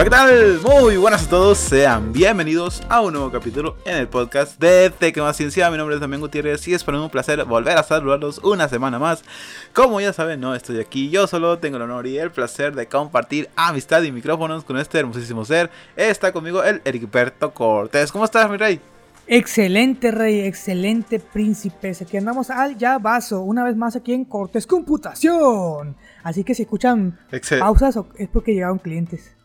Hola, ¿qué tal? Muy buenas a todos, sean bienvenidos a un nuevo capítulo en el podcast de Más Ciencia. Mi nombre es Damián Gutiérrez y es para mí un placer volver a saludarlos una semana más. Como ya saben, no estoy aquí, yo solo tengo el honor y el placer de compartir amistad y micrófonos con este hermosísimo ser. Está conmigo el Ericberto Cortés. ¿Cómo estás, mi rey? Excelente rey, excelente príncipe. Aquí andamos al ya vaso, una vez más aquí en Cortés Computación. Así que si escuchan pausas es porque llegaron clientes.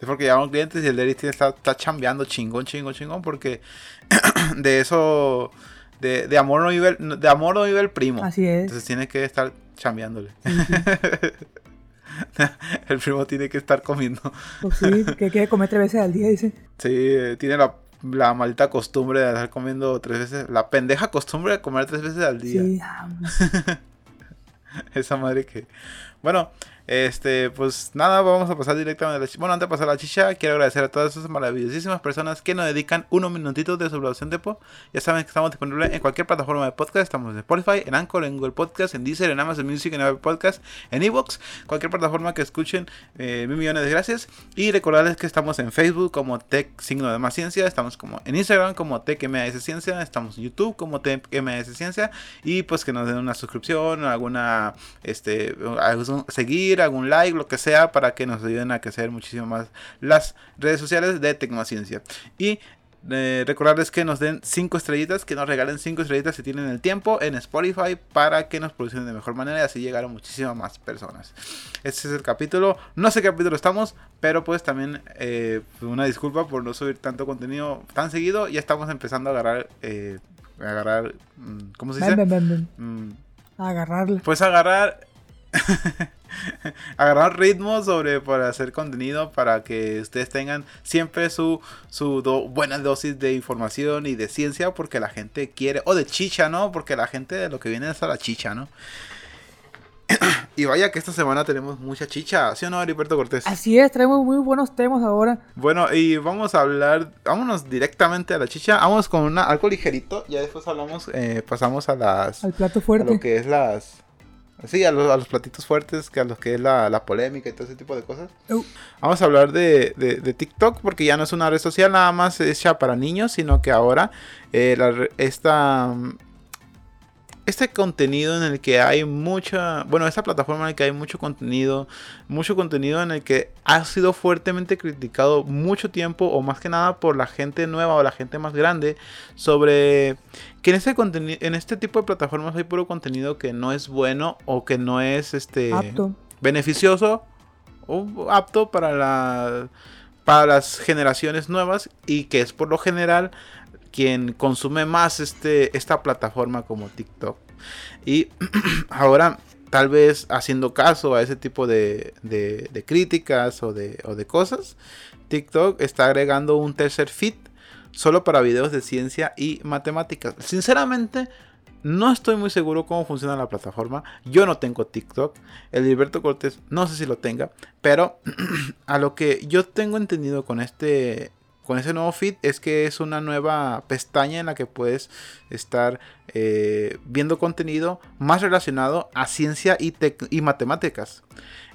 Es porque llegaron clientes y el Derry está, está chambeando chingón, chingón, chingón. Porque de eso. De, amor no vive el, de amor no vive el primo. Así es. Entonces tiene que estar chambeándole. el primo tiene que estar comiendo. Pues sí, que quiere comer tres veces al día, dice. Sí, tiene la, la maldita costumbre de estar comiendo tres veces. La pendeja costumbre de comer tres veces al día. Sí, Esa madre que. Bueno, este, pues nada, vamos a pasar directamente a la chicha. Bueno, antes de pasar a la chicha, quiero agradecer a todas esas maravillosísimas personas que nos dedican unos minutitos de su evaluación de po. Ya saben que estamos disponibles en cualquier plataforma de podcast. Estamos en Spotify, en Anchor, en Google Podcast, en Deezer, en Amazon Music, en Apple Podcast, en Evox. Cualquier plataforma que escuchen, eh, mil millones de gracias. Y recordarles que estamos en Facebook como Tech Signo de Más Ciencia. Estamos como en Instagram como TechMAS Ciencia. Estamos en YouTube como TechMAS Ciencia. Y pues que nos den una suscripción, alguna, este, seguir algún like, lo que sea, para que nos ayuden a crecer muchísimo más las redes sociales de Tecnociencia. Y eh, recordarles que nos den 5 estrellitas, que nos regalen 5 estrellitas si tienen el tiempo en Spotify para que nos producen de mejor manera y así llegar a muchísimas más personas. Este es el capítulo, no sé qué capítulo estamos, pero pues también eh, una disculpa por no subir tanto contenido tan seguido. Ya estamos empezando a agarrar, eh, agarrar, mm, ¿cómo se dice? Mm. agarrarle. Pues agarrar agarrar ritmo sobre para hacer contenido para que ustedes tengan siempre su, su buena dosis de información y de ciencia porque la gente quiere, o de chicha, ¿no? Porque la gente de lo que viene es a la chicha, ¿no? y vaya que esta semana tenemos mucha chicha, ¿sí o no, Heriberto Cortés? Así es, traemos muy buenos temas ahora. Bueno, y vamos a hablar, vámonos directamente a la chicha, vamos con una, algo ligerito, ya después hablamos, eh, pasamos a las... Al plato fuerte. A lo que es las Sí, a los, platitos fuertes, que a los que es la, polémica y todo ese tipo de cosas. Uh. Vamos a hablar de, de, TikTok, porque ya no es una red social nada más hecha para niños, sino que ahora eh, esta, este contenido en el que hay mucha, bueno, esta plataforma en la que hay mucho contenido, mucho contenido en el que ha sido fuertemente criticado mucho tiempo o más que nada por la gente nueva o la gente más grande sobre que en este contenido, en este tipo de plataformas hay puro contenido que no es bueno o que no es este beneficioso o apto para la para las generaciones nuevas y que es por lo general quien consume más este, esta plataforma como TikTok. Y ahora, tal vez haciendo caso a ese tipo de, de, críticas o de, o de cosas, TikTok está agregando un tercer feed solo para videos de ciencia y matemáticas. Sinceramente, no estoy muy seguro cómo funciona la plataforma. Yo no tengo TikTok. El Gilberto Cortés no sé si lo tenga. Pero a lo que yo tengo entendido con este con ese nuevo feed es que es una nueva pestaña en la que puedes estar eh, viendo contenido más relacionado a ciencia y, y matemáticas.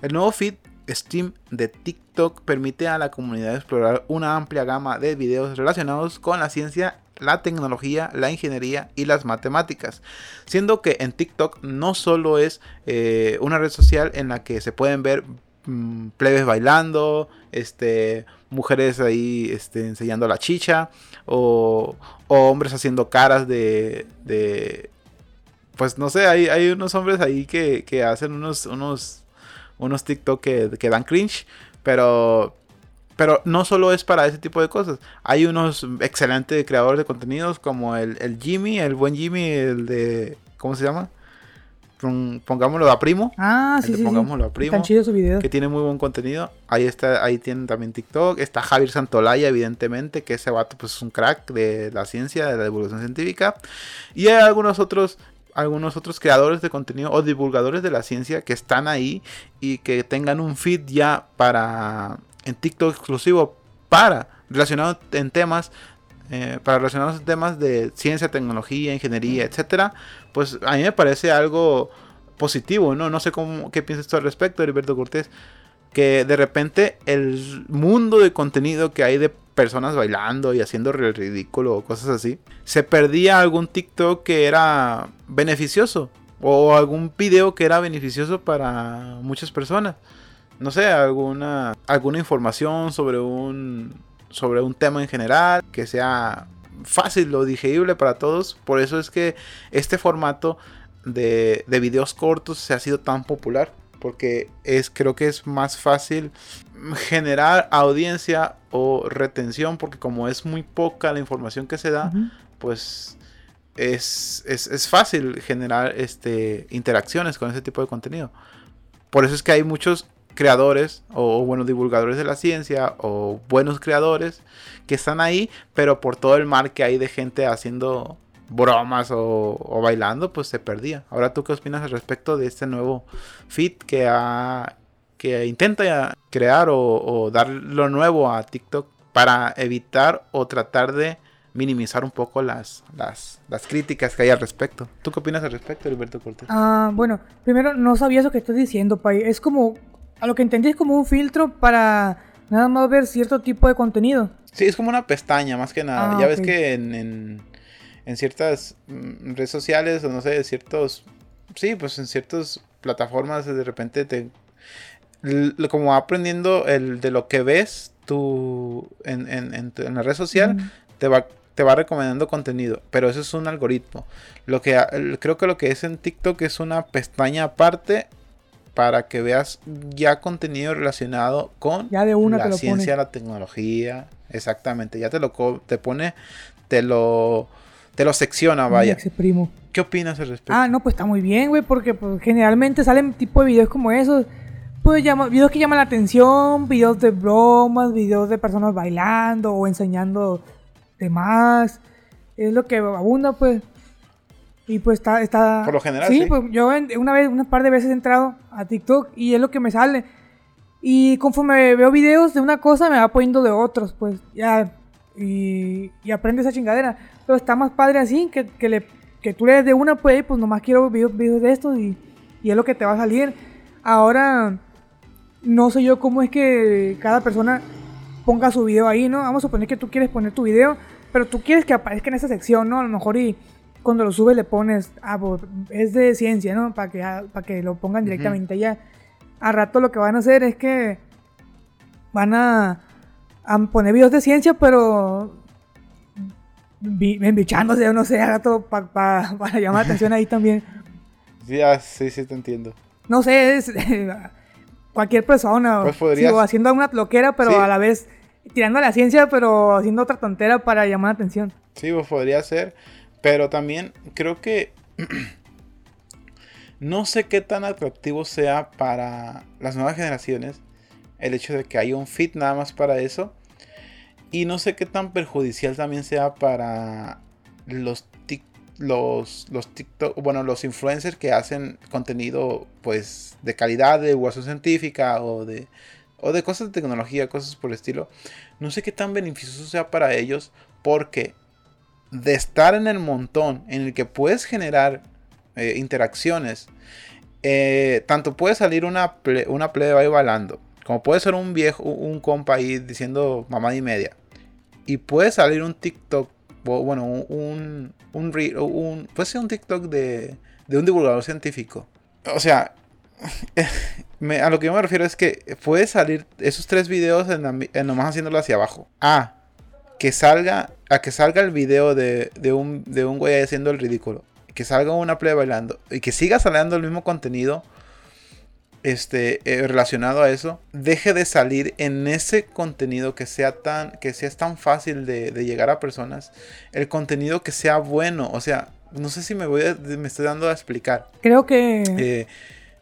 El nuevo feed Steam de TikTok permite a la comunidad explorar una amplia gama de videos relacionados con la ciencia, la tecnología, la ingeniería y las matemáticas. Siendo que en TikTok no solo es eh, una red social en la que se pueden ver mm, plebes bailando, este, mujeres ahí este, enseñando la chicha o, hombres haciendo caras de, de, pues no sé, hay, hay unos hombres ahí que, que hacen unos, unos, unos TikTok que, que, dan cringe, pero, pero no solo es para ese tipo de cosas. Hay unos excelentes creadores de contenidos como el, el Jimmy, el buen Jimmy, el de, ¿cómo se llama? pongámoslo a primo. Ah, sí, sí. Pongámoslo a primo. su video. Que tiene muy buen contenido. Ahí está, ahí tienen también TikTok. Está Javier Santolaya, evidentemente, que ese vato pues es un crack de la ciencia, de la divulgación científica. Y hay algunos otros algunos otros creadores de contenido o divulgadores de la ciencia que están ahí y que tengan un feed ya para en TikTok exclusivo para relacionado en temas eh, para relacionados a temas de ciencia, tecnología, ingeniería, etcétera, pues a mí me parece algo positivo, ¿no? No sé cómo, qué piensas tú al respecto, Heriberto Cortés. que de repente el mundo de contenido que hay de personas bailando y haciendo el ridículo o cosas así, se perdía algún TikTok que era beneficioso o algún video que era beneficioso para muchas personas. No sé, alguna alguna información sobre un sobre un tema en general que sea fácil o digerible para todos. Por eso es que este formato de, de videos cortos se ha sido tan popular. Porque es, creo que es más fácil generar audiencia o retención. Porque como es muy poca la información que se da, pues es, es, fácil generar este, interacciones con ese tipo de contenido. Por eso es que hay muchos creadores o buenos divulgadores de la ciencia o buenos creadores que están ahí, pero por todo el mar que hay de gente haciendo bromas o, bailando, pues se perdía. Ahora tú qué opinas al respecto de este nuevo fit que ha, que intenta crear o, dar lo nuevo a TikTok para evitar o tratar de minimizar un poco las, las, las, críticas que hay al respecto. ¿Tú qué opinas al respecto, Alberto Cortés? Ah, bueno, primero no sabía eso que estás diciendo, Pai. Es como a lo que entendí es como un filtro para nada más ver cierto tipo de contenido. Sí, es como una pestaña, más que nada. Ah, ya ves que en, en, ciertas mm, redes sociales, o no sé, ciertos. Sí, pues en ciertas plataformas de repente te. Como aprendiendo el, de lo que ves tú en, en, la red social, te va te va recomendando contenido, pero eso es un algoritmo. Lo que creo que lo que es en TikTok es una pestaña aparte para que veas ya contenido relacionado con ya de una la ciencia, la tecnología, exactamente, ya te lo te pone, te lo te lo secciona, vaya. primo. ¿Qué opinas al respecto? Ah, no, pues está muy bien, güey, porque pues, generalmente salen tipo de videos como esos. Pues llama, videos que llaman la atención, videos de bromas, videos de personas bailando o enseñando demás. Es lo que abunda, pues. Y pues está, está... Por lo general, sí. pues yo una vez, unas par de veces he entrado a TikTok y es lo que me sale. Y conforme veo videos de una cosa, me va poniendo de otros, pues ya. Y, y aprende esa chingadera. Pero está más padre así, que, que, le, que tú lees de una, pues, pues nomás quiero videos, videos de estos y, y es lo que te va a salir. Ahora, no sé yo cómo es que cada persona ponga su video ahí, ¿no? Vamos a suponer que tú quieres poner tu video, pero tú quieres que aparezca en esa sección, ¿no? A lo mejor y cuando lo subes le pones, ah, pues, es de ciencia, ¿no? Para que, para que lo pongan directamente allá. A rato lo que van a hacer es que van a, poner videos de ciencia, pero embichándose, no sé, a rato para llamar la atención ahí también. Sí, ah, sí, sí, te entiendo. No sé, es cualquier persona. Pues haciendo una loquera, pero a la vez tirando a la ciencia, pero haciendo otra tontera para llamar la atención. Sí, pues podría ser. Pero también creo que no sé qué tan atractivo sea para las nuevas generaciones el hecho de que haya un fit nada más para eso. Y no sé qué tan perjudicial también sea para los los, los bueno, los influencers que hacen contenido pues de calidad de educación científica o de, o de cosas de tecnología, cosas por el estilo. No sé qué tan beneficioso sea para ellos porque de estar en el montón en el que puedes generar eh, interacciones, eh, tanto puede salir una, una plebe ahí bailando, como puede ser un viejo, un compa ahí diciendo mamá y media, y puede salir un TikTok, bueno, un, un, un, puede ser un TikTok de, de un divulgador científico. O sea, a lo que yo me refiero es que puede salir esos tres videos nomás haciéndolo hacia abajo. Ah, que salga, a que salga el video de, un, de un güey haciendo el ridículo, que salga una play bailando y que siga saliendo el mismo contenido este, eh, relacionado a eso, deje de salir en ese contenido que sea tan, que sea tan fácil de, llegar a personas, el contenido que sea bueno, o sea, no sé si me voy me estoy dando a explicar. Creo que eh,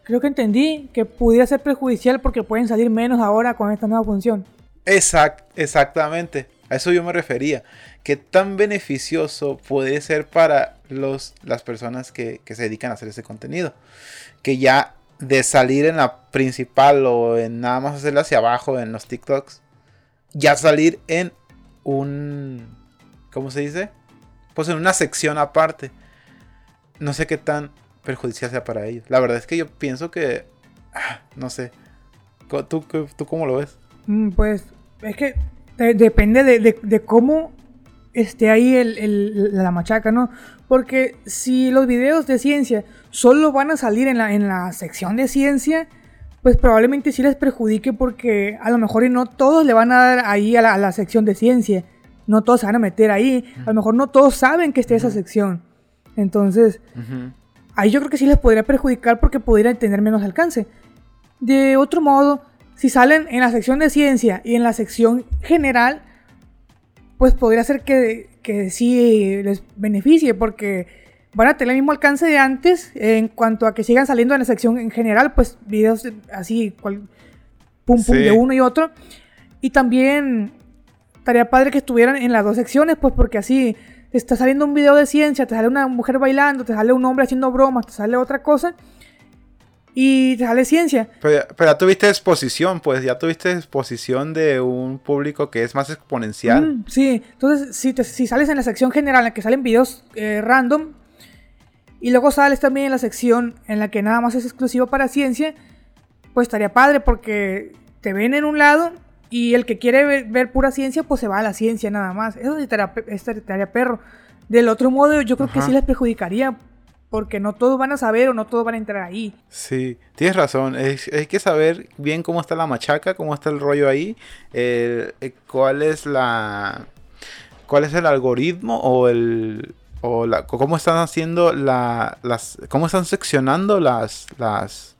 creo que entendí que pudiera ser perjudicial porque pueden salir menos ahora con esta nueva función. Exact, exactamente. A eso yo me refería. ¿Qué tan beneficioso puede ser para los, las personas que, se dedican a hacer ese contenido? Que ya de salir en la principal o en nada más hacerlo hacia abajo en los TikToks, ya salir en un... ¿Cómo se dice? Pues en una sección aparte. No sé qué tan perjudicial sea para ellos. La verdad es que yo pienso que... Ah, no sé ¿Tú, tú cómo lo ves? Mm, pues es que depende de, cómo esté ahí el, la machaca, ¿no? Porque si los videos de ciencia solo van a salir en la, en la sección de ciencia, pues probablemente sí les perjudique porque a lo mejor y no todos le van a dar ahí a la, sección de ciencia. No todos se van a meter ahí. A lo mejor no todos saben que esté esa sección. Entonces, ahí yo creo que sí les podría perjudicar porque podrían tener menos alcance. De otro modo, si salen en la sección de ciencia y en la sección general, pues podría ser que, que sí les beneficie porque van a tener el mismo alcance de antes en cuanto a que sigan saliendo en la sección en general, pues videos así, pum pum de uno y otro. Y también estaría padre que estuvieran en las dos secciones, pues porque así está saliendo un video de ciencia, te sale una mujer bailando, te sale un hombre haciendo bromas, te sale otra cosa y te sale ciencia. Pero, ya tuviste exposición, pues ya tuviste exposición de un público que es más exponencial. Mm, sí, entonces si, si sales en la sección general en la que salen videos eh, random y luego sales también en la sección en la que nada más es exclusivo para ciencia, pues estaría padre porque te ven en un lado y el que quiere ver, pura ciencia, pues se va a la ciencia nada más. Eso sí estaría, perro. Del otro modo, yo creo que sí les perjudicaría porque no todos van a saber o no todos van a entrar ahí. Sí, tienes razón. hay que saber bien cómo está la machaca, cómo está el rollo ahí, eh, cuál es la, cuál es el algoritmo o el, o la, cómo están haciendo la, las, cómo están seccionando las, las,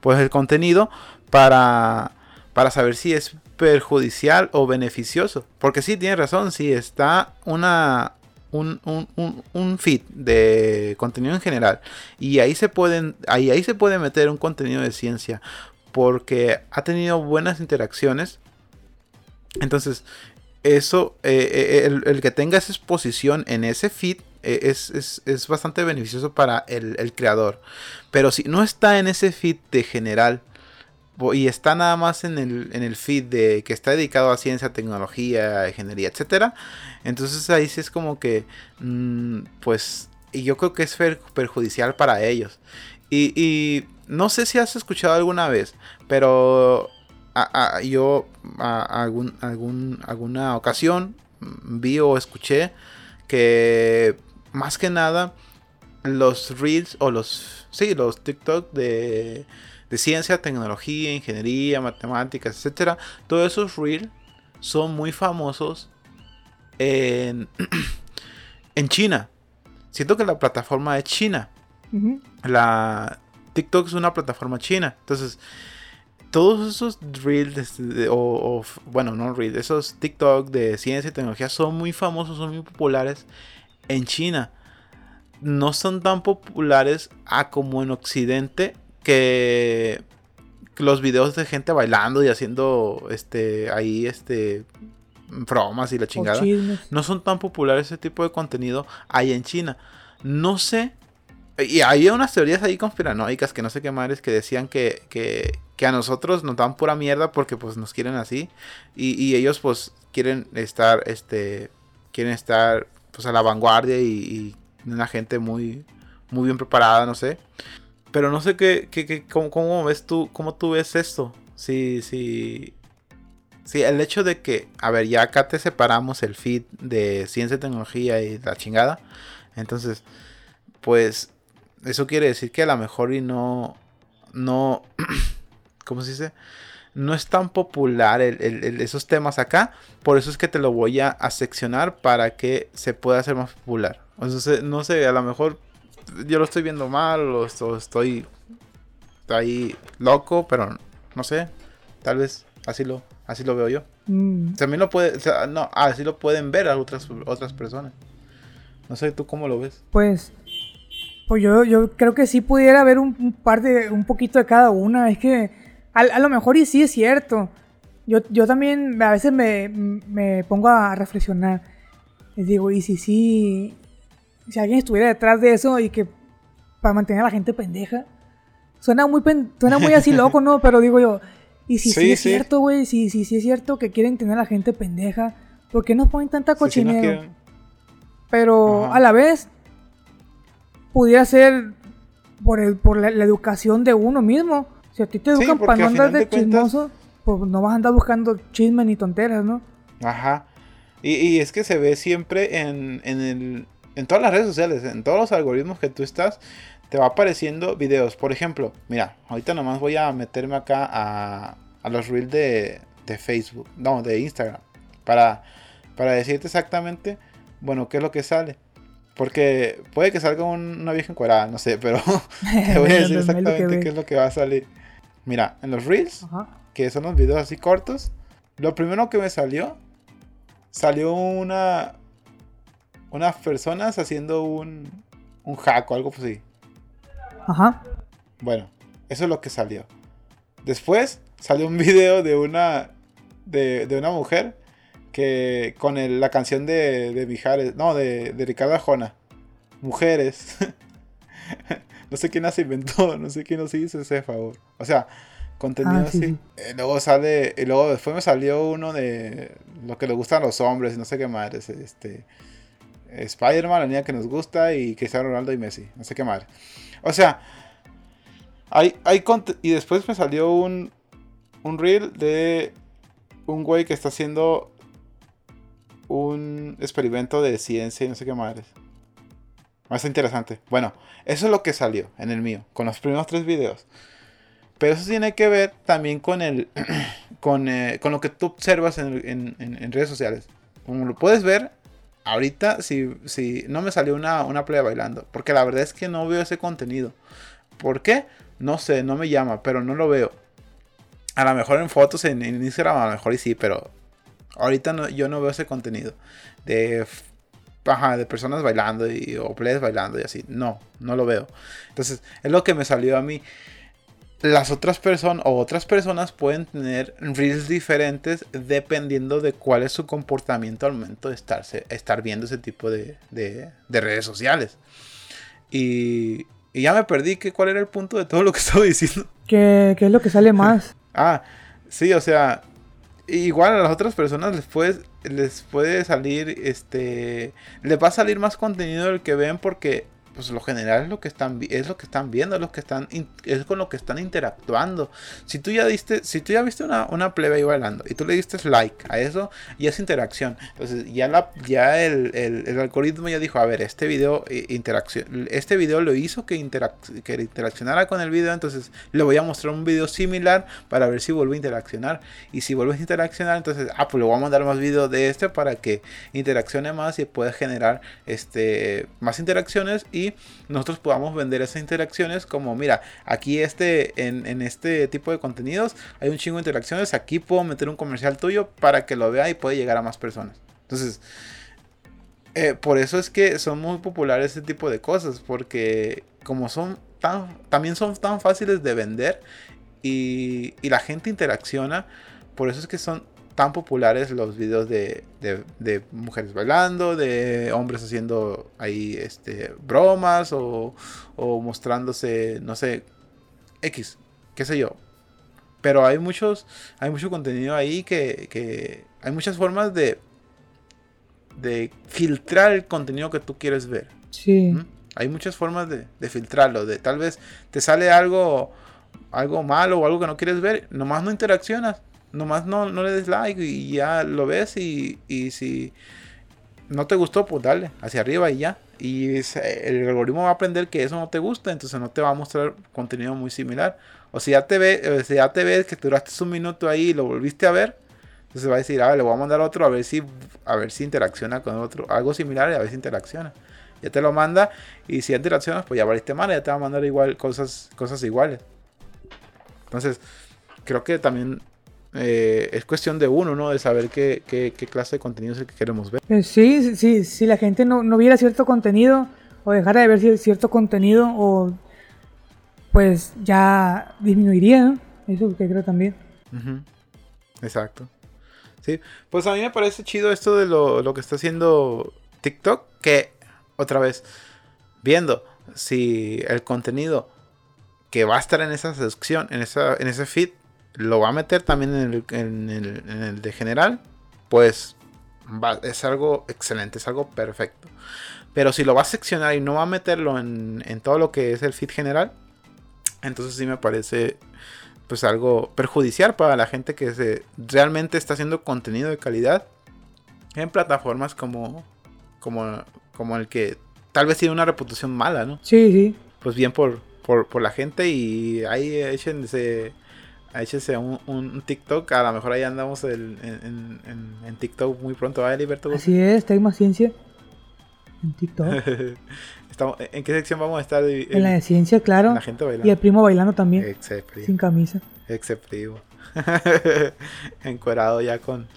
pues el contenido para, para saber si es perjudicial o beneficioso. Porque sí, tiene razón, si está una, un, un, un, feed de contenido en general y ahí se pueden, ahí, ahí se puede meter un contenido de ciencia porque ha tenido buenas interacciones. Entonces, eso, eh, eh, el, el, que tenga esa exposición en ese feed e, es, bastante beneficioso para el, creador. Pero si no está en ese feed de general y está nada más en el, en el feed de que está dedicado a ciencia, tecnología, ingeniería, etcétera, entonces ahí sí es como que, mm, pues, y yo creo que es perjudicial para ellos. Y, no sé si has escuchado alguna vez, pero yo alguna ocasión vi o escuché que más que nada los reels o los sí los TikTok de, de ciencia, tecnología, ingeniería, matemáticas, etcétera, todos esos reels son muy famosos en, en China. Siento que la plataforma es China. La TikTok es una plataforma china. Entonces, todos esos reels, o, bueno, no reels, esos TikTok de ciencia y tecnología son muy famosos, son muy populares en China no son tan populares a como en Occidente que los videos de gente bailando y haciendo este ahí este bromas y la chingada no son tan populares ese tipo de contenido ahí en China. No sé y había unas teorías ahí conspiranoicas que no sé qué madres que decían que, que, que a nosotros nos dan pura mierda porque pues nos quieren así y, y ellos pues quieren estar este quieren estar pues a la vanguardia y, una gente muy, muy bien preparada, no sé. Pero no sé qué, cómo, ves tú, cómo tú ves esto. Sí, sí. Sí, el hecho de que, a ver, ya acá te separamos el feed de ciencia tecnología y la chingada. Entonces, pues, eso quiere decir que a lo mejor y no, no, ¿cómo se dice? no es tan popular esos temas acá. Por eso es que te lo voy a, seccionar para que se pueda hacer más popular. no sé, a lo mejor yo lo estoy viendo mal o, estoy ahí loco, pero no sé. Tal vez así lo, así lo veo yo. Mm. También lo puede, no, así lo pueden ver a otras, otras personas. No sé, ¿tú cómo lo ves? Pues, pues yo, yo creo que sí pudiera haber un, un par de, un poquito de cada una. Es que a, lo mejor y sí es cierto. Yo, yo también a veces me, me pongo a reflexionar. Les digo, y si sí, si alguien estuviera detrás de eso y que para mantener a la gente pendeja. Suena muy, suena muy así loco, ¿no? Pero digo yo, y si sí, es cierto, güey, si, si, si es cierto que quieren tener a la gente pendeja, ¿por qué nos ponen tanta cochinero? Pero a la vez, pudiera ser por, el, por la educación de uno mismo. Si a ti te educan para no andar de, chismoso, pues no vas a andar buscando chisme ni tonteras, ¿no? Ajá. Y, es que se ve siempre en, en, el, en todas las redes sociales, en todos los algoritmos que tú estás, te va apareciendo videos. Por ejemplo, mira, ahorita nomás voy a meterme acá a, a los reels de, de, Facebook, no, de Instagram, para, para decirte exactamente, bueno, qué es lo que sale. Porque puede que salga una vieja encuadrada, no sé, pero te voy a decir exactamente qué es lo que va a salir. Mira, en los reels, que son los videos así cortos, lo primero que me salió, salió una, unas personas haciendo un, un hack o algo así. Ajá. Bueno, eso es lo que salió. Después salió un video de una, de, de una mujer que con la canción de, de Mijares, no, de, de Ricardo Arjona, Mujeres. no sé quién las inventó, no sé quién nos hizo ese favor. O sea, contenido ah, así. Eh, luego sale, y luego después me salió uno de lo que le gustan a los hombres, no sé qué madre, este, Spider-Man, la niña que nos gusta, y Cristiano Ronaldo y Messi, no sé qué madre. O sea, hay, hay y después me salió un, un reel de un güey que está haciendo un experimento de ciencia y no sé qué madres. Más interesante. Bueno, eso es lo que salió en el mío, con los primeros tres videos. Pero eso tiene que ver también con el con, eh, con lo que tú observas en, redes sociales. Como lo puedes ver, ahorita si, si no me salió una, una playa bailando. Porque la verdad es que no veo ese contenido. ¿Por qué? No sé, no me llama, pero no lo veo. A lo mejor en fotos en, Instagram, a lo mejor y sí, pero Ahorita no, yo no veo ese contenido de, de personas bailando y, o players bailando y así. No, no lo veo. Entonces, es lo que me salió a mí. Las otras personas o otras personas pueden tener reels diferentes dependiendo de cuál es su comportamiento al momento de estarse, estar viendo ese tipo de, de, redes sociales. Y, y, ya me perdí que cuál era el punto de todo lo que estaba diciendo. ¿Qué, qué es lo que sale más? ah, sí, o sea, igual a las otras personas les puede, les puede salir, este, les va a salir más contenido del que ven porque pues lo general es lo que están es lo que están viendo, es lo que están es con lo que están interactuando. Si tú ya diste, si tú ya viste una, una plebe ahí bailando y tú le diste like a eso, ya es interacción. Entonces ya la ya el, el, algoritmo ya dijo, a ver, este video eh, interacción, este video lo hizo que, que interaccionara con el video, entonces le voy a mostrar un video similar para ver si vuelve a interaccionar. Y si vuelve a interaccionar, entonces, ah, pues le voy a mandar más videos de este para que interaccione más y pueda generar este más interacciones y nosotros podamos vender esas interacciones como, mira, aquí este, en, este tipo de contenidos hay un chingo de interacciones, aquí puedo meter un comercial tuyo para que lo vea y puede llegar a más personas. Entonces, eh, por eso es que son muy populares este tipo de cosas, porque como son tan, también son tan fáciles de vender y, y la gente interacciona, por eso es que son tan populares los videos de, de, mujeres bailando, de hombres haciendo ahí este, bromas o, o, mostrándose, no sé, X, qué sé yo. Pero hay muchos, hay mucho contenido ahí que, que hay muchas formas de, de filtrar el contenido que tú quieres ver. Sí. Hay muchas formas de, de, filtrarlo, de tal vez te sale algo, algo malo o algo que no quieres ver, nomás no interaccionas Nomás no, no le des like y ya lo ves y, y si no te gustó, pues dale hacia arriba y ya. Y el algoritmo va a aprender que eso no te gusta, entonces no te va a mostrar contenido muy similar. O si ya te ve, si ya te ves que duraste un minuto ahí y lo volviste a ver, entonces va a decir, a ver, le voy a mandar otro a ver si, a ver si interacciona con otro, algo similar y a ver si interacciona. Ya te lo manda y si interaccionas, pues ya valiste mal, ya te va a mandar igual cosas, cosas iguales. Entonces, creo que también eh, es cuestión de uno, ¿no? De saber qué, qué, clase de contenido es el que queremos ver. Eh, sí, sí, si la gente no, no, viera cierto contenido o dejara de ver cierto contenido o pues ya disminuiría, ¿no? Eso que creo también. Exacto. Sí, pues a mí me parece chido esto de lo, lo, que está haciendo TikTok, que otra vez, viendo si el contenido que va a estar en esa sección, en, esa, en ese feed, lo va a meter también en el, de general, pues es algo excelente, es algo perfecto. Pero si lo va a seccionar y no va a meterlo en, todo lo que es el feed general, entonces sí me parece pues algo perjudicial para la gente que se, realmente está haciendo contenido de calidad en plataformas como, como, como el que tal vez tiene una reputación mala, ¿no? Sí, sí. Pues bien por, por, la gente y ahí échense, échense un, un, TikTok, a lo mejor ahí andamos en, en, TikTok muy pronto, ¿vale, Liberto? Así es, más Ciencia en TikTok. ¿En qué sección vamos a estar? En, la de ciencia, claro. La gente bailando. Y el primo bailando también. Sin camisa. Excepto primo. Encuerado ya con,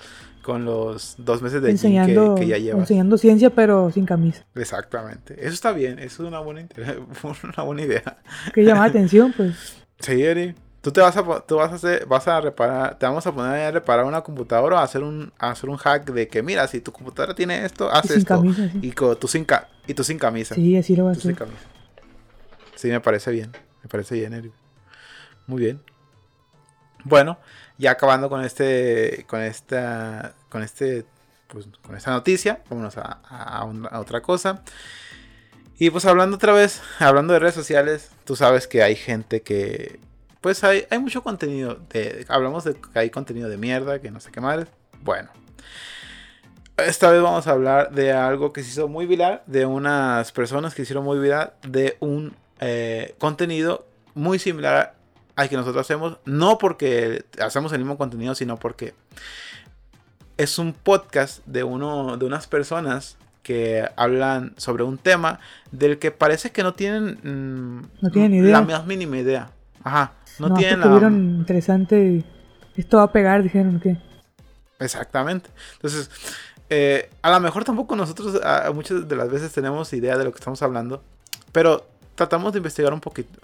con los dos meses de enseñando, que, ya lleva. Enseñando ciencia, pero sin camisa. Exactamente. Eso está bien. Eso es una buena, una buena idea. Que llama la atención, pues. Sí, Eri. Tú te vas a, tú vas a hacer, vas a reparar, te vamos a poner a reparar una computadora o a hacer un, hacer un hack de que, mira, si tu computadora tiene esto, haz esto. Camisa, Y tú sin, y tú sin camisa. Sí, así lo vas a hacer. Sin camisa. Sí, me parece bien. Me parece bien, Eri. Muy bien. Bueno, ya acabando con este, con esta, con este, pues, con esta noticia, vámonos a, a, otra cosa. Y pues hablando otra vez, hablando de redes sociales, tú sabes que hay gente que, pues hay, hay mucho contenido, de, hablamos de que hay contenido de mierda, que no sé qué más. Bueno, esta vez vamos a hablar de algo que se hizo muy viral, de unas personas que hicieron muy viral, de un eh, contenido muy similar al que nosotros hacemos, no porque hacemos el mismo contenido, sino porque es un podcast de, uno, de unas personas que hablan sobre un tema del que parece que no tienen, mm, no tienen idea. la más mínima idea. Ajá, no, tienen la... interesante, esto va a pegar, dijeron que... Exactamente. Entonces, eh, a lo mejor tampoco nosotros muchas de las veces tenemos idea de lo que estamos hablando, pero tratamos de investigar un poquito.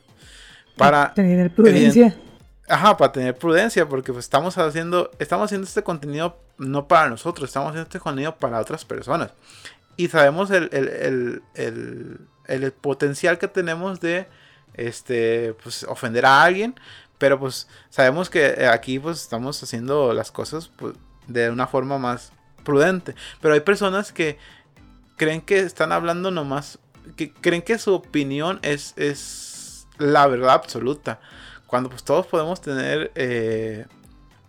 Para tener prudencia. Ajá, para tener prudencia, porque pues estamos haciendo, estamos haciendo este contenido no para nosotros, estamos haciendo este contenido para otras personas. Y sabemos el, el, el, el potencial que tenemos de este, pues, ofender a alguien, pero pues sabemos que aquí pues estamos haciendo las cosas pues, de una forma más prudente. Pero hay personas que creen que están hablando nomás, que creen que su opinión es, es la verdad absoluta. Cuando pues todos podemos tener eh,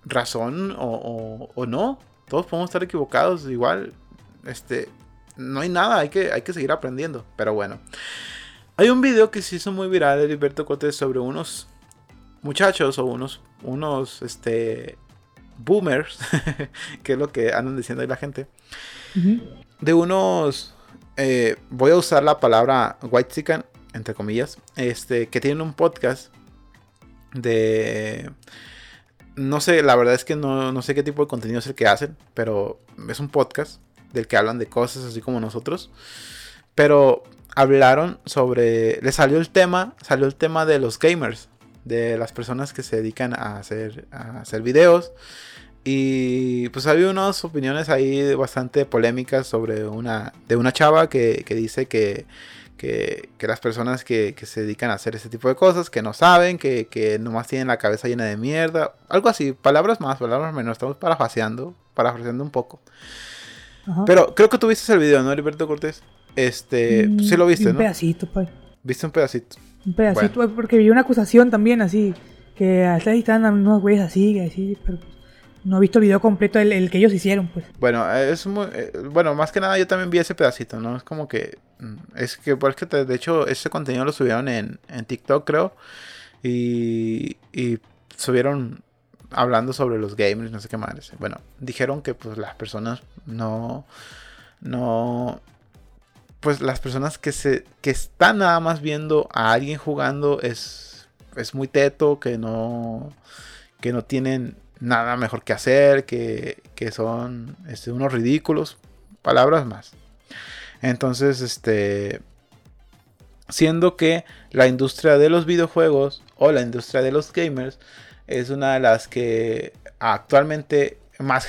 razón o, no. Todos podemos estar equivocados. Igual, este, no hay nada, hay que, hay que seguir aprendiendo. Pero bueno. Hay un video que se hizo muy viral de Liberto Cortés sobre unos muchachos o unos, unos, este, boomers, que es lo que andan diciendo ahí la gente. De unos, eh, voy a usar la palabra white chicken entre comillas, este, que tienen un podcast de... No sé, la verdad es que no, no sé qué tipo de contenido es el que hacen, pero es un podcast del que hablan de cosas así como nosotros. Pero hablaron sobre... Le salió el tema, salió el tema de los gamers, de las personas que se dedican a hacer, a hacer videos. Y pues había unas opiniones ahí bastante polémicas sobre una, de una chava que, que dice que que, las personas que, se dedican a hacer ese tipo de cosas, que no saben, que, que nomás tienen la cabeza llena de mierda, algo así, palabras más, palabras menos, estamos parafaseando, parafaseando un poco. Pero creo que tú viste el video, ¿no, Heriberto Cortés? Este, mm, sí lo viste, ¿no? Un pedacito, pues. ¿Viste un pedacito? Un pedacito, porque vi una acusación también así, que hasta ahí están unos güeyes así, así, pero no he visto el video completo, el, que ellos hicieron, pues. Bueno, es muy, eh, bueno, más que nada yo también vi ese pedacito, ¿no? Es como que, mm, es que, pues que de hecho ese contenido lo subieron en, en TikTok, creo, y, y subieron hablando sobre los gamers, no sé qué más. Bueno, dijeron que pues las personas no, no, pues las personas que se, que están nada más viendo a alguien jugando es, es muy teto, que no, que no tienen nada mejor que hacer, que, son este, unos ridículos, palabras más. Entonces, este, siendo que la industria de los videojuegos o la industria de los gamers es una de las que actualmente más,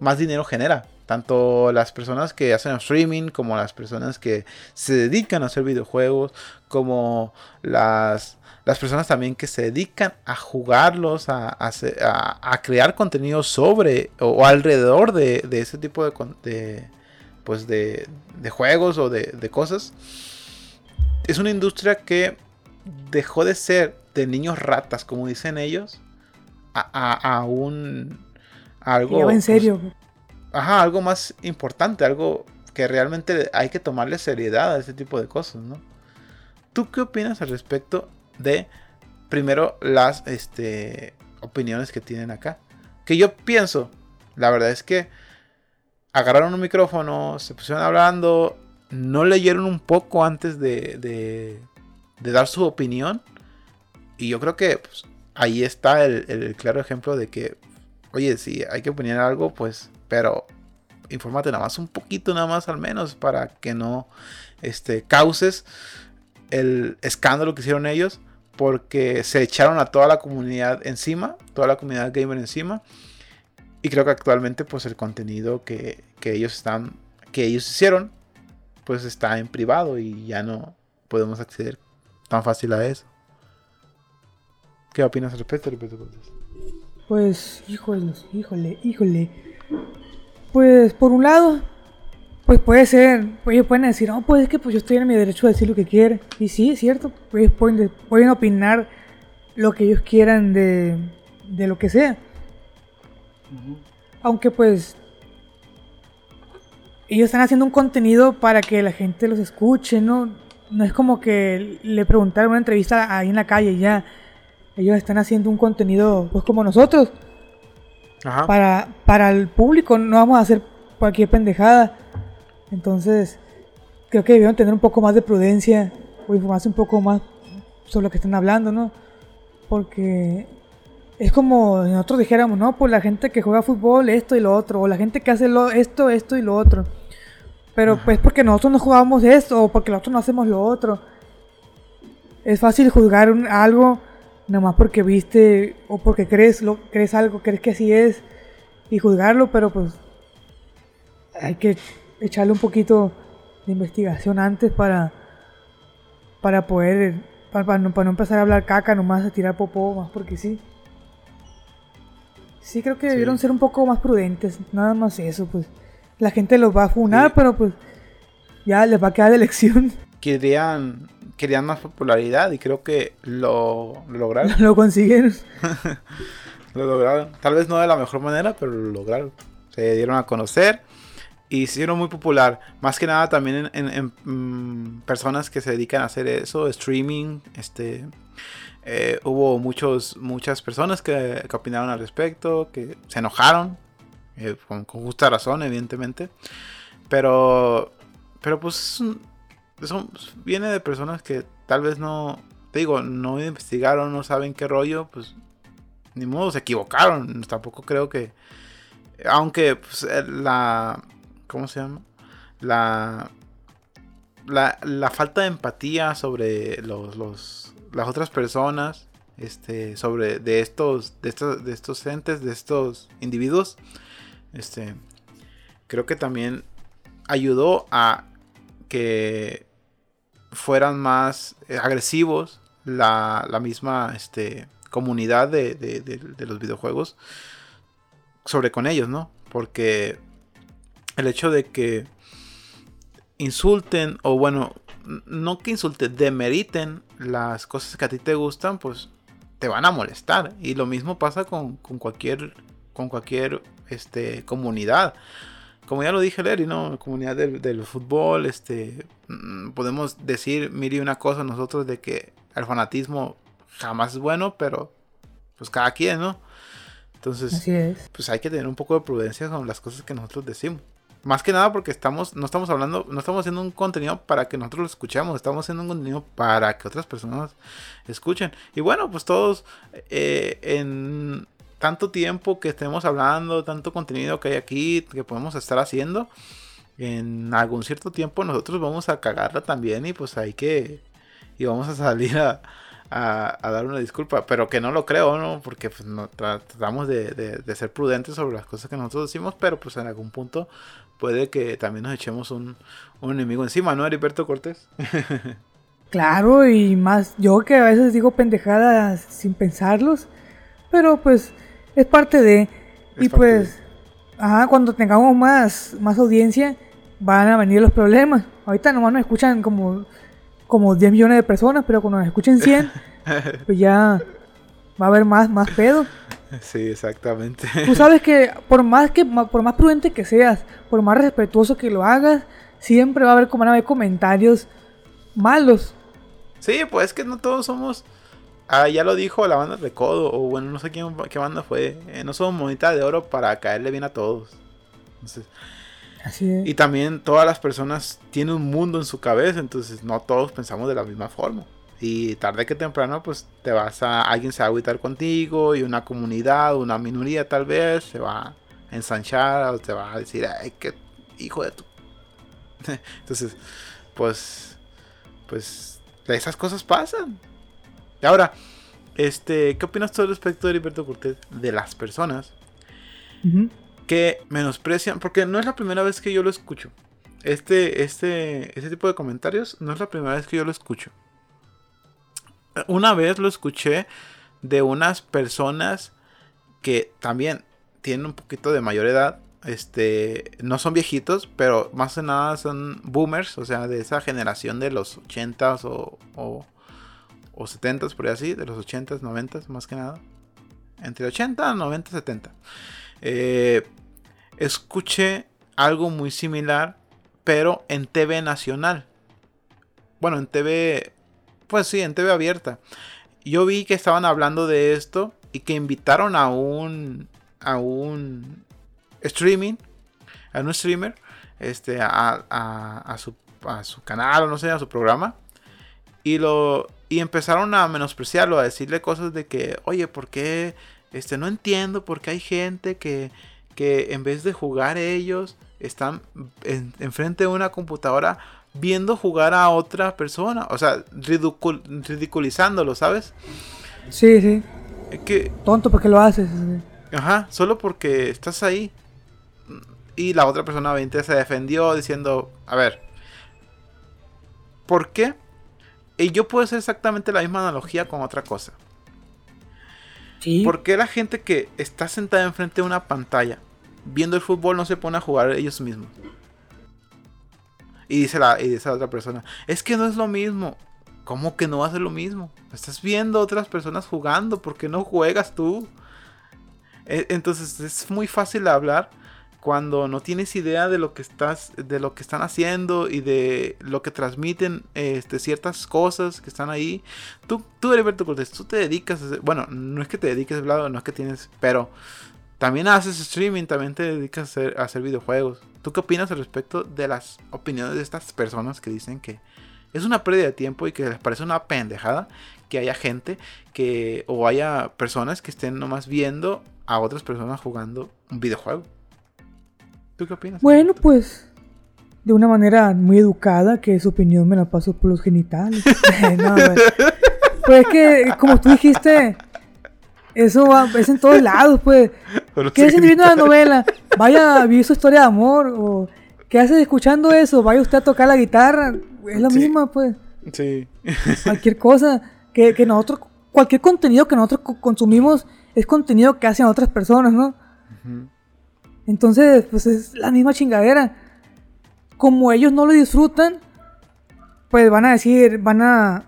más dinero genera. Tanto las personas que hacen streaming como las personas que se dedican a hacer videojuegos, como las las personas también que se dedican a jugarlos, a, a, crear contenido sobre o, alrededor de, ese tipo de, pues de, juegos o de, cosas. Es una industria que dejó de ser de niños ratas, como dicen ellos, a, un algo en serio. Ajá, algo más importante, algo que realmente hay que tomarle seriedad a ese tipo de cosas, ¿no? ¿Tú qué opinas al respecto de primero las este, opiniones que tienen acá? Que yo pienso, la verdad es que agarraron un micrófono, se pusieron hablando, no leyeron un poco antes de, de, dar su opinión. Y yo creo que pues, ahí está el, claro ejemplo de que, oye, si hay que opinar algo, pues, pero infórmate nada más un poquito, nada más al menos, para que no este, causes el escándalo que hicieron ellos porque se echaron a toda la comunidad encima, toda la comunidad gamer encima. Y creo que actualmente pues el contenido que, ellos están, que ellos hicieron, pues está en privado y ya no podemos acceder tan fácil a eso. ¿Qué opinas al respecto, Pues, híjole, híjole, híjole. Pues, por un lado, pues puede ser, pues ellos pueden decir, no, pues es que pues yo estoy en mi derecho de decir lo que quiera. Y sí, es cierto, pues ellos pueden, pueden opinar lo que ellos quieran de, de lo que sea. Aunque pues ellos están haciendo un contenido para que la gente los escuche, ¿no? No es como que le preguntaron una entrevista ahí en la calle ya. Ellos están haciendo un contenido pues como nosotros. Para, para el público, no vamos a hacer cualquier pendejada. Entonces, creo que debieron tener un poco más de prudencia o informarse un poco más sobre lo que están hablando, ¿no? Porque es como nosotros dijéramos, no, pues la gente que juega fútbol, esto y lo otro, o la gente que hace lo, esto, esto y lo otro. Pero pues porque nosotros no jugamos esto, o porque nosotros no hacemos lo otro. Es fácil juzgar algo nada más porque viste o porque crees, lo, crees algo, crees que así es y juzgarlo, pero pues hay que echarle un poquito de investigación antes para, para poder, para, no, empezar a hablar caca, nomás a tirar popó, más porque sí. Sí, creo que debieron ser un poco más prudentes, nada más eso, pues. La gente los va a funar, pero pues ya les va a quedar de elección. Querían, querían más popularidad y creo que lo, lo lograron. lo consiguieron. lo lograron. Tal vez no de la mejor manera, pero lo lograron. Se dieron a conocer y se hicieron muy popular. Más que nada también en, mm, personas que se dedican a hacer eso, streaming. Este, eh, hubo muchos, muchas personas que, opinaron al respecto, que se enojaron, eh, con, justa razón, evidentemente. Pero, pero pues eso viene de personas que tal vez no, te digo, no investigaron, no saben qué rollo, pues ni modo, se equivocaron. Tampoco creo que, aunque pues, la ¿Cómo se llama? La. La, falta de empatía sobre los, las otras personas. Este. Sobre. De estos. De estos. De estos entes. De estos individuos. Este. Creo que también ayudó a que fueran más agresivos la, la misma este, comunidad de, de, los videojuegos sobre con ellos, ¿no? Porque el hecho de que insulten o bueno, no que insulten, demeriten las cosas que a ti te gustan, pues te van a molestar. Y lo mismo pasa con, cualquier con cualquier este, comunidad. Como ya lo dije, Larry, ¿no? Comunidad del, fútbol, este, mm, podemos decir mire una cosa nosotros de que el fanatismo jamás es bueno, pero pues cada quien, ¿no? Entonces, pues hay que tener un poco de prudencia con las cosas que nosotros decimos. Más que nada porque estamos, no estamos hablando, no estamos haciendo un contenido para que nosotros lo escuchemos, estamos haciendo un contenido para que otras personas escuchen. Y bueno, pues todos eh, en tanto tiempo que estemos hablando, tanto contenido que hay aquí, que podemos estar haciendo, en algún cierto tiempo nosotros vamos a cagarla también y pues hay que, y vamos a salir a, a, dar una disculpa, pero que no lo creo, ¿no? Porque pues, tratamos de, de, ser prudentes sobre las cosas que nosotros decimos, pero pues en algún punto puede que también nos echemos un, un enemigo encima, ¿no, Heriberto Cortés? claro, y más yo que a veces digo pendejadas sin pensarlos, pero pues es parte de... y pues, ajá, cuando tengamos más, más audiencia, van a venir los problemas. Ahorita nomás nos escuchan como como 10 millones de personas, pero cuando nos escuchen 100, pues ya va a haber más, más pedo. Sí, exactamente. Tú sabes que por más que por más prudente que seas, por más respetuoso que lo hagas, siempre va a haber como van a haber comentarios malos. Sí, pues es que no todos somos Ah, ya lo dijo la banda de Codo, o bueno, no sé quién, qué banda fue. Eh, no somos monita de oro para caerle bien a todos. Así es. Y también todas las personas tienen un mundo en su cabeza, entonces no todos pensamos de la misma forma. Y tarde que temprano, pues te vas a. Alguien se va a agüitar contigo y una comunidad, una minoría tal vez, se va a ensanchar o te va a decir, ay, qué hijo de tu. entonces, pues. Pues. Esas cosas pasan. Ahora, este, ¿qué opinas tú al respecto de Heriberto Cortés? De las personas que menosprecian, porque no es la primera vez que yo lo escucho. Este, este, este tipo de comentarios no es la primera vez que yo lo escucho. Una vez lo escuché de unas personas que también tienen un poquito de mayor edad. Este, no son viejitos, pero más que nada son boomers, o sea, de esa generación de los 80s o o 70 por así, de los 80s, 90s más que nada. Entre 80, 90, 70. escuché algo muy similar, pero en TV nacional. Bueno, en TV, pues sí, en TV abierta. Yo vi que estaban hablando de esto y que invitaron a un, a un streaming, a un streamer, este, a, a, su, a su canal o no sé, a su programa. Y lo, y empezaron a menospreciarlo, a decirle cosas de que, oye, ¿por qué? Este, no entiendo por qué hay gente que, que en vez de jugar ellos, están enfrente de una computadora viendo jugar a otra persona. O sea, ridiculizándolo, ¿sabes? Sí, sí. Que, Tonto porque lo haces. Ajá, solo porque estás ahí. Y la otra persona 20 se defendió diciendo, a ver, ¿por qué y yo puedo hacer exactamente la misma analogía con otra cosa. ¿Sí? ¿Por qué la gente que está sentada enfrente de una pantalla viendo el fútbol no se pone a jugar ellos mismos? Y dice la, y dice la otra persona, es que no es lo mismo. ¿Cómo que no va a ser lo mismo? Estás viendo otras personas jugando, ¿por qué no juegas tú? E, entonces es muy fácil hablar cuando no tienes idea de lo que estás de lo que están haciendo y de lo que transmiten este, ciertas cosas que están ahí tú tú Heriberto Cortés tú te dedicas a bueno no es que te dediques a lado no es que tienes pero también haces streaming también te dedicas a hacer, videojuegos. Tú qué opinas al respecto de las opiniones de estas personas que dicen que es una pérdida de tiempo y que les parece una pendejada que haya gente que o haya personas que estén nomás viendo a otras personas jugando un videojuego ¿Tú qué opinas? Bueno, pues de una manera muy educada, que su opinión me la paso por los genitales. no, pues es que, como tú dijiste, eso va, es en todos lados, pues. ¿Qué haces viendo la novela? Vaya a vivir su historia de amor. O ¿qué haces escuchando eso? Vaya usted a tocar la guitarra. Es la misma, pues. Sí. Cualquier cosa que, que nosotros, cualquier contenido que nosotros consumimos es contenido que hacen otras personas, ¿no? Entonces, pues es la misma chingadera. Como ellos no lo disfrutan, pues van a decir, van a,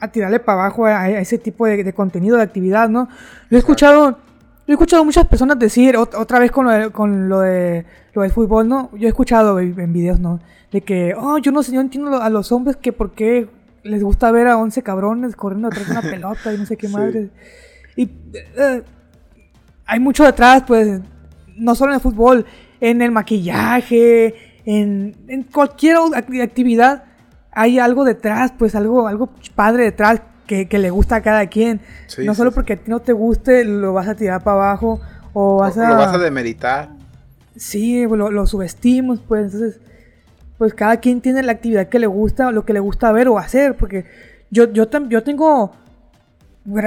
a tirarle para abajo a, ese tipo de, contenido, de actividad, ¿no? Yo he escuchado, he escuchado muchas personas decir, otra vez con lo, de, con lo de lo del fútbol, ¿no? Yo he escuchado en videos, ¿no? De que, oh, yo no sé, yo entiendo a los hombres que por qué les gusta ver a 11 cabrones corriendo detrás de una pelota y no sé qué madre. Y eh, hay mucho detrás, pues, no solo en el fútbol, en el maquillaje, en, cualquier actividad hay algo detrás, pues algo, algo padre detrás que, le gusta a cada quien. no solo porque a ti no te guste, lo vas a tirar para abajo o vas a... Lo vas a demeritar. Sí, lo, lo subestimos, pues entonces, pues cada quien tiene la actividad que le gusta, lo que le gusta ver o hacer, porque yo, yo, yo tengo,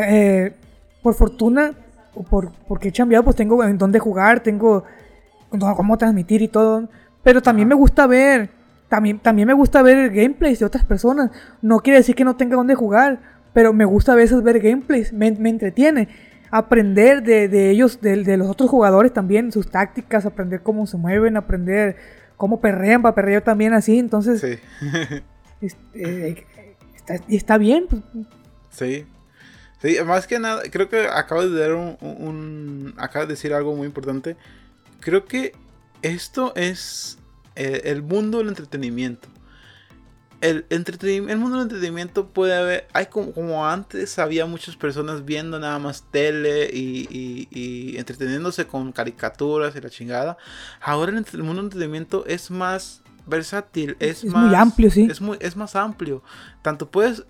eh, por fortuna, por, porque he cambiado, pues tengo en dónde jugar, tengo cómo transmitir y todo. Pero también me gusta ver, también, también me gusta ver gameplays de otras personas. No quiere decir que no tenga dónde jugar, pero me gusta a veces ver gameplays, me, entretiene. Aprender de, ellos, de, los otros jugadores también, sus tácticas, aprender cómo se mueven, aprender cómo perrean, para perrear también así. Entonces, sí. Eh, está, está bien. Pues. Sí. Sí, más que nada, creo que acabo de dar un, acabo de decir algo muy importante. Creo que esto es eh, el mundo del entretenimiento. El, entretenimiento, el mundo del entretenimiento puede haber, hay como, como, antes había muchas personas viendo nada más tele y, y, entreteniéndose con caricaturas y la chingada. Ahora el, el mundo del entretenimiento es más versátil, es, es más muy amplio, sí. Es, muy, es más amplio. Tanto puedes,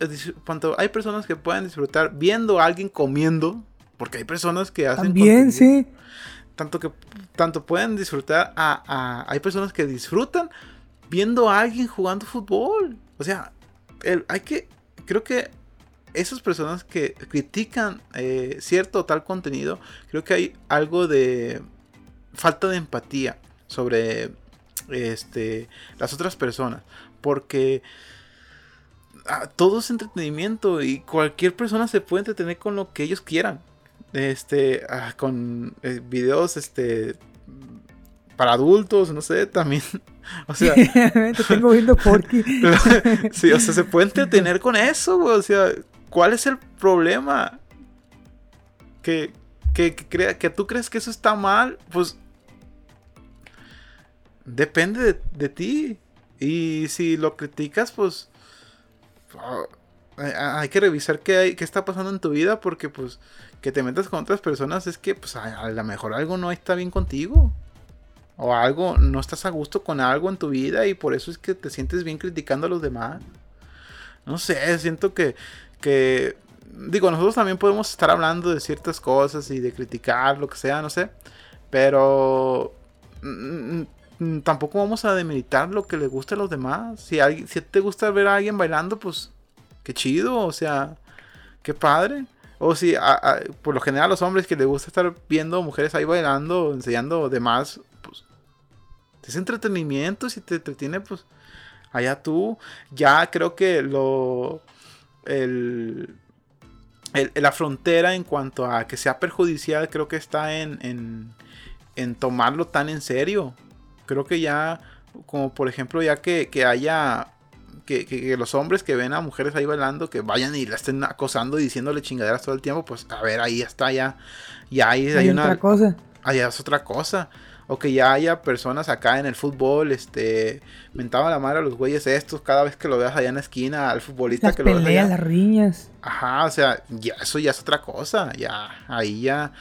tanto hay personas que pueden disfrutar viendo a alguien comiendo, porque hay personas que hacen También, sí. Tanto que tanto pueden disfrutar a, a, hay personas que disfrutan viendo a alguien jugando fútbol. O sea, el, hay que creo que esas personas que critican eh, cierto o tal contenido, creo que hay algo de falta de empatía sobre este, las otras personas. Porque ah, todo es entretenimiento y cualquier persona se puede entretener con lo que ellos quieran. Este, ah, con eh, videos, este, para adultos, no sé, también. O sea, te tengo viendo Porky. sí, o sea, se puede entretener con eso, O sea, ¿cuál es el problema? Que, que, que, que tú crees que eso está mal, pues depende de, ti. Y si lo criticas, pues ah, hay que revisar qué, hay, qué está pasando en tu vida porque pues que te metas con otras personas es que pues a, lo mejor algo no está bien contigo. O algo, no estás a gusto con algo en tu vida y por eso es que te sientes bien criticando a los demás. No sé, siento que, que digo, nosotros también podemos estar hablando de ciertas cosas y de criticar lo que sea, no sé. Pero mm, Mm, tampoco vamos a demeritar lo que le gusta a los demás. Si, si te gusta ver a alguien bailando, pues qué chido, o sea, qué padre. O si por lo general a los hombres que les gusta estar viendo mujeres ahí bailando, enseñando demás, pues es entretenimiento, si te entretiene, pues allá tú. Ya creo que lo... El, la frontera en cuanto a que sea perjudicial creo que está en, en tomarlo tan en serio creo que ya, como por ejemplo, ya que, haya que, los hombres que ven a mujeres ahí bailando, que vayan y la estén acosando y diciéndole chingaderas todo el tiempo, pues a ver, ahí está, ya, ya hay, hay, una... Otra cosa. Allá es otra cosa. O que ya haya personas acá en el fútbol, este, mentaba la madre a los güeyes estos, cada vez que lo veas allá en la esquina, al futbolista que lo veas las riñas. Ajá, o sea, ya, eso ya es otra cosa, ya, ahí ya,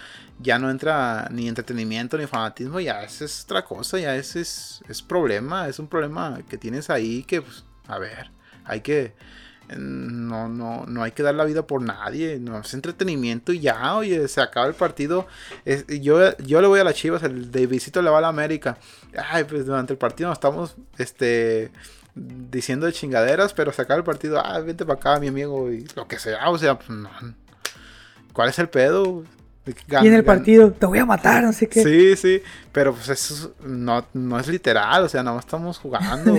ya no entra ni entretenimiento ni fanatismo, ya es, es otra cosa, ya es, es, es, problema, es un problema que tienes ahí que, pues, a ver, hay que, no, no, no hay que dar la vida por nadie, no es entretenimiento y ya, oye, se acaba el partido, yo, yo le voy a las chivas, el de visito le va a la América, ay, pues durante el partido estamos, este diciendo de chingaderas, pero se acaba el partido, ah, vente para acá, mi amigo, y lo que sea, o sea, pues, no. ¿cuál es el pedo? Y en el partido, te voy a matar, no sé qué. Sí, sí, pero pues eso no, no es literal, o sea, no estamos jugando.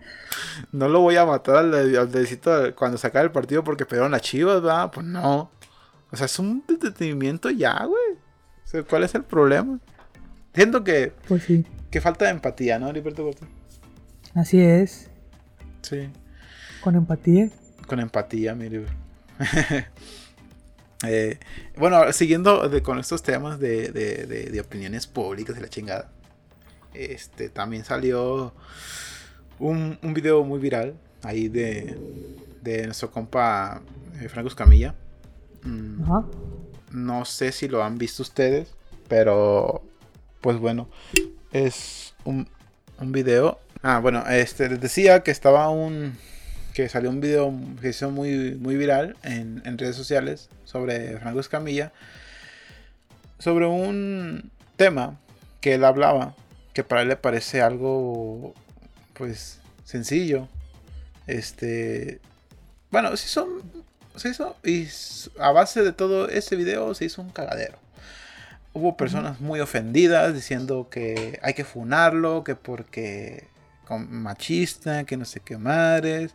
no lo voy a matar al, al cuando se acabe el partido porque perdieron las chivas, ¿verdad? Pues no. O sea, es un detenimiento ya, güey. ¿cuál es el problema? Siento que. Pues sí. Que falta de empatía, ¿no, Liberto Así es. Sí. Con empatía. Con empatía, mire. Eh, bueno, siguiendo con estos temas de, opiniones públicas y la chingada. Este también salió un, un video muy viral ahí de, nuestro compa eh, Franco Escamilla. Mm, no sé si lo han visto ustedes, pero pues bueno, es un, un video. Ah, bueno, este les decía que estaba un que salió un video que hizo muy, muy viral en, redes sociales sobre Franco Escamilla, sobre un tema que él hablaba, que para él le parece algo, pues, sencillo. Este, bueno, se hizo, se hizo, y a base de todo ese video se hizo un cagadero. Hubo personas muy ofendidas diciendo que hay que funarlo, que porque machista, que no sé qué madres.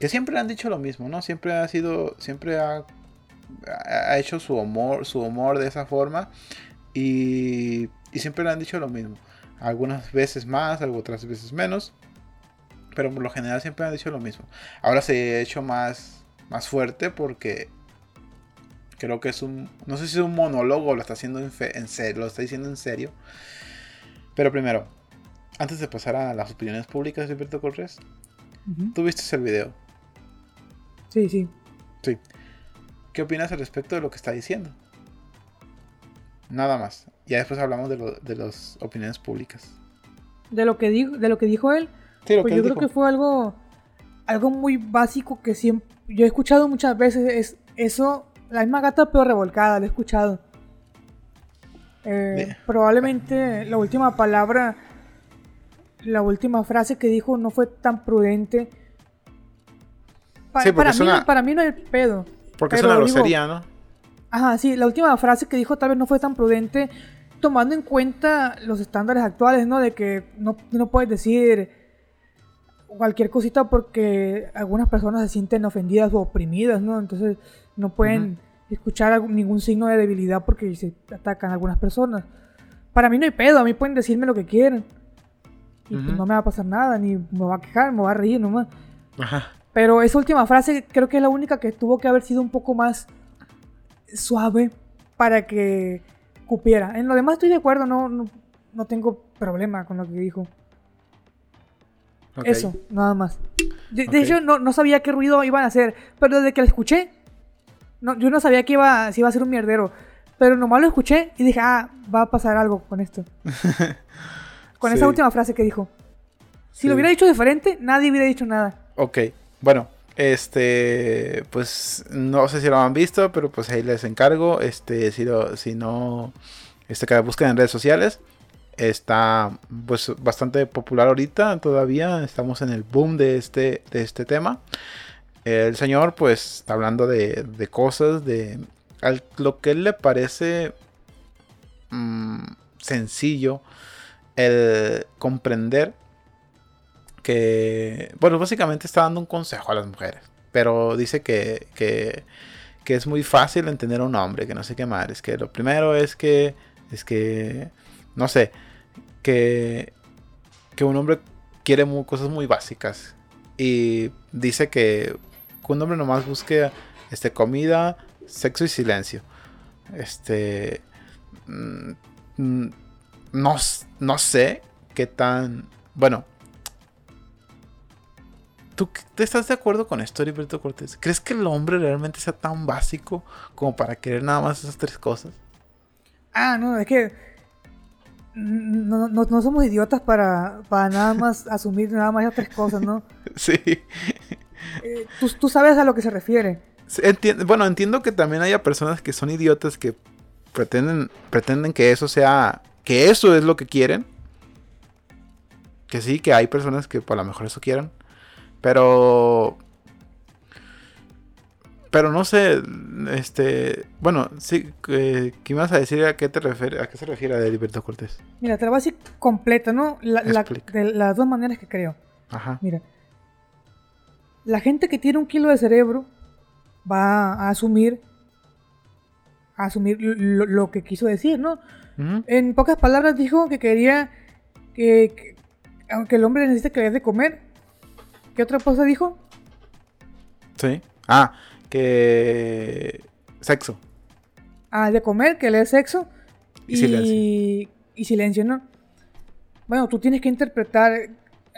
Que siempre han dicho lo mismo, ¿no? Siempre ha sido, siempre ha, ha hecho su humor, su humor de esa forma. Y, y siempre le han dicho lo mismo. Algunas veces más, otras veces menos. Pero por lo general siempre han dicho lo mismo. Ahora se ha hecho más, más fuerte porque Creo que es un. No sé si es un monólogo lo está haciendo en, en serio. Lo está diciendo en serio. Pero primero, antes de pasar a las opiniones públicas de Alberto Cortés, ¿tú viste el video? Sí, sí. Sí. ¿Qué opinas al respecto de lo que está diciendo? Nada más. Ya después hablamos de, de las opiniones públicas. De lo que dijo, de lo que dijo él. Sí, lo pues que yo él creo dijo. que fue algo, algo muy básico que siempre, yo he escuchado muchas veces es eso, la misma gata pero revolcada, lo he escuchado. Eh, probablemente la última palabra, la última frase que dijo no fue tan prudente. Pa- Sí, porque para, es mí, una- no- para mí no hay pedo. Porque es una digo- grosería, ¿no? Ajá, sí, la última frase que dijo tal vez no fue tan prudente, tomando en cuenta los estándares actuales, ¿no? De que no, no puedes decir cualquier cosita porque algunas personas se sienten ofendidas o oprimidas, ¿no? Entonces no pueden escuchar algún- ningún signo de debilidad porque se atacan algunas personas. Para mí no hay pedo, a mí pueden decirme lo que quieran. Y pues no me va a pasar nada, ni me va a quejar, me va a reír nomás. Ajá. Pero esa última frase creo que es la única que tuvo que haber sido un poco más suave para que cupiera. En lo demás estoy de acuerdo, no, no, no tengo problema con lo que dijo. Eso, nada más. De, hecho, no, no sabía qué ruido iban a hacer, pero desde que lo escuché, no, yo no sabía que iba, si iba a ser un mierdero. Pero nomás lo escuché y dije, ah, va a pasar algo con esto. con Sí. esa última frase que dijo. Si Sí. lo hubiera dicho diferente, nadie hubiera dicho nada. Ok, bueno, este, pues no sé si lo han visto, pero pues ahí les encargo, este, si, lo, si no, este, que la busquen en redes sociales, está pues bastante popular ahorita, todavía estamos en el boom de este, de este tema. El señor pues está hablando de, de cosas, de al- lo que él le parece mm, sencillo, el comprender que, bueno, básicamente está dando un consejo a las mujeres, pero dice que, que, es muy fácil entender a un hombre, que no sé qué más, es que lo primero es que, es que, no sé, que, que un hombre quiere mu- cosas muy básicas y dice que, que un hombre nomás busque este, comida, sexo y silencio. Este, mm, mm, no, no sé qué tan, bueno, ¿Tú te estás de acuerdo con esto, Heriberto Cortés? ¿Crees que el hombre realmente sea tan básico como para querer nada más esas tres cosas? Ah, no, es que no, no- no somos idiotas para, para nada más asumir nada más esas tres cosas, ¿no? Sí. Eh, tú, tú sabes a lo que se refiere. Bueno, entiendo que también haya personas que son idiotas que pretenden, pretenden que eso sea, que eso es lo que quieren. Que sí, que hay personas que por lo mejor eso quieran. Pero... Pero no sé, este... Bueno, sí, eh, ¿qué ibas a decir? ¿A qué, te refiere, ¿A qué se refiere a Heriberto Cortés? Mira, te la voy a decir completa, ¿no? La- de las dos maneras que creo. Ajá. Mira, la gente que tiene un kilo de cerebro va a asumir, a asumir lo, lo que quiso decir, ¿no? Ujú. En pocas palabras dijo que quería que, que- aunque el hombre necesita que le de comer. ¿Qué otra cosa dijo? Sí. Ah, que... Sexo. Ah, de comer, que le dé sexo Y y, silencio. y silencio, ¿no? Bueno, tú tienes que interpretar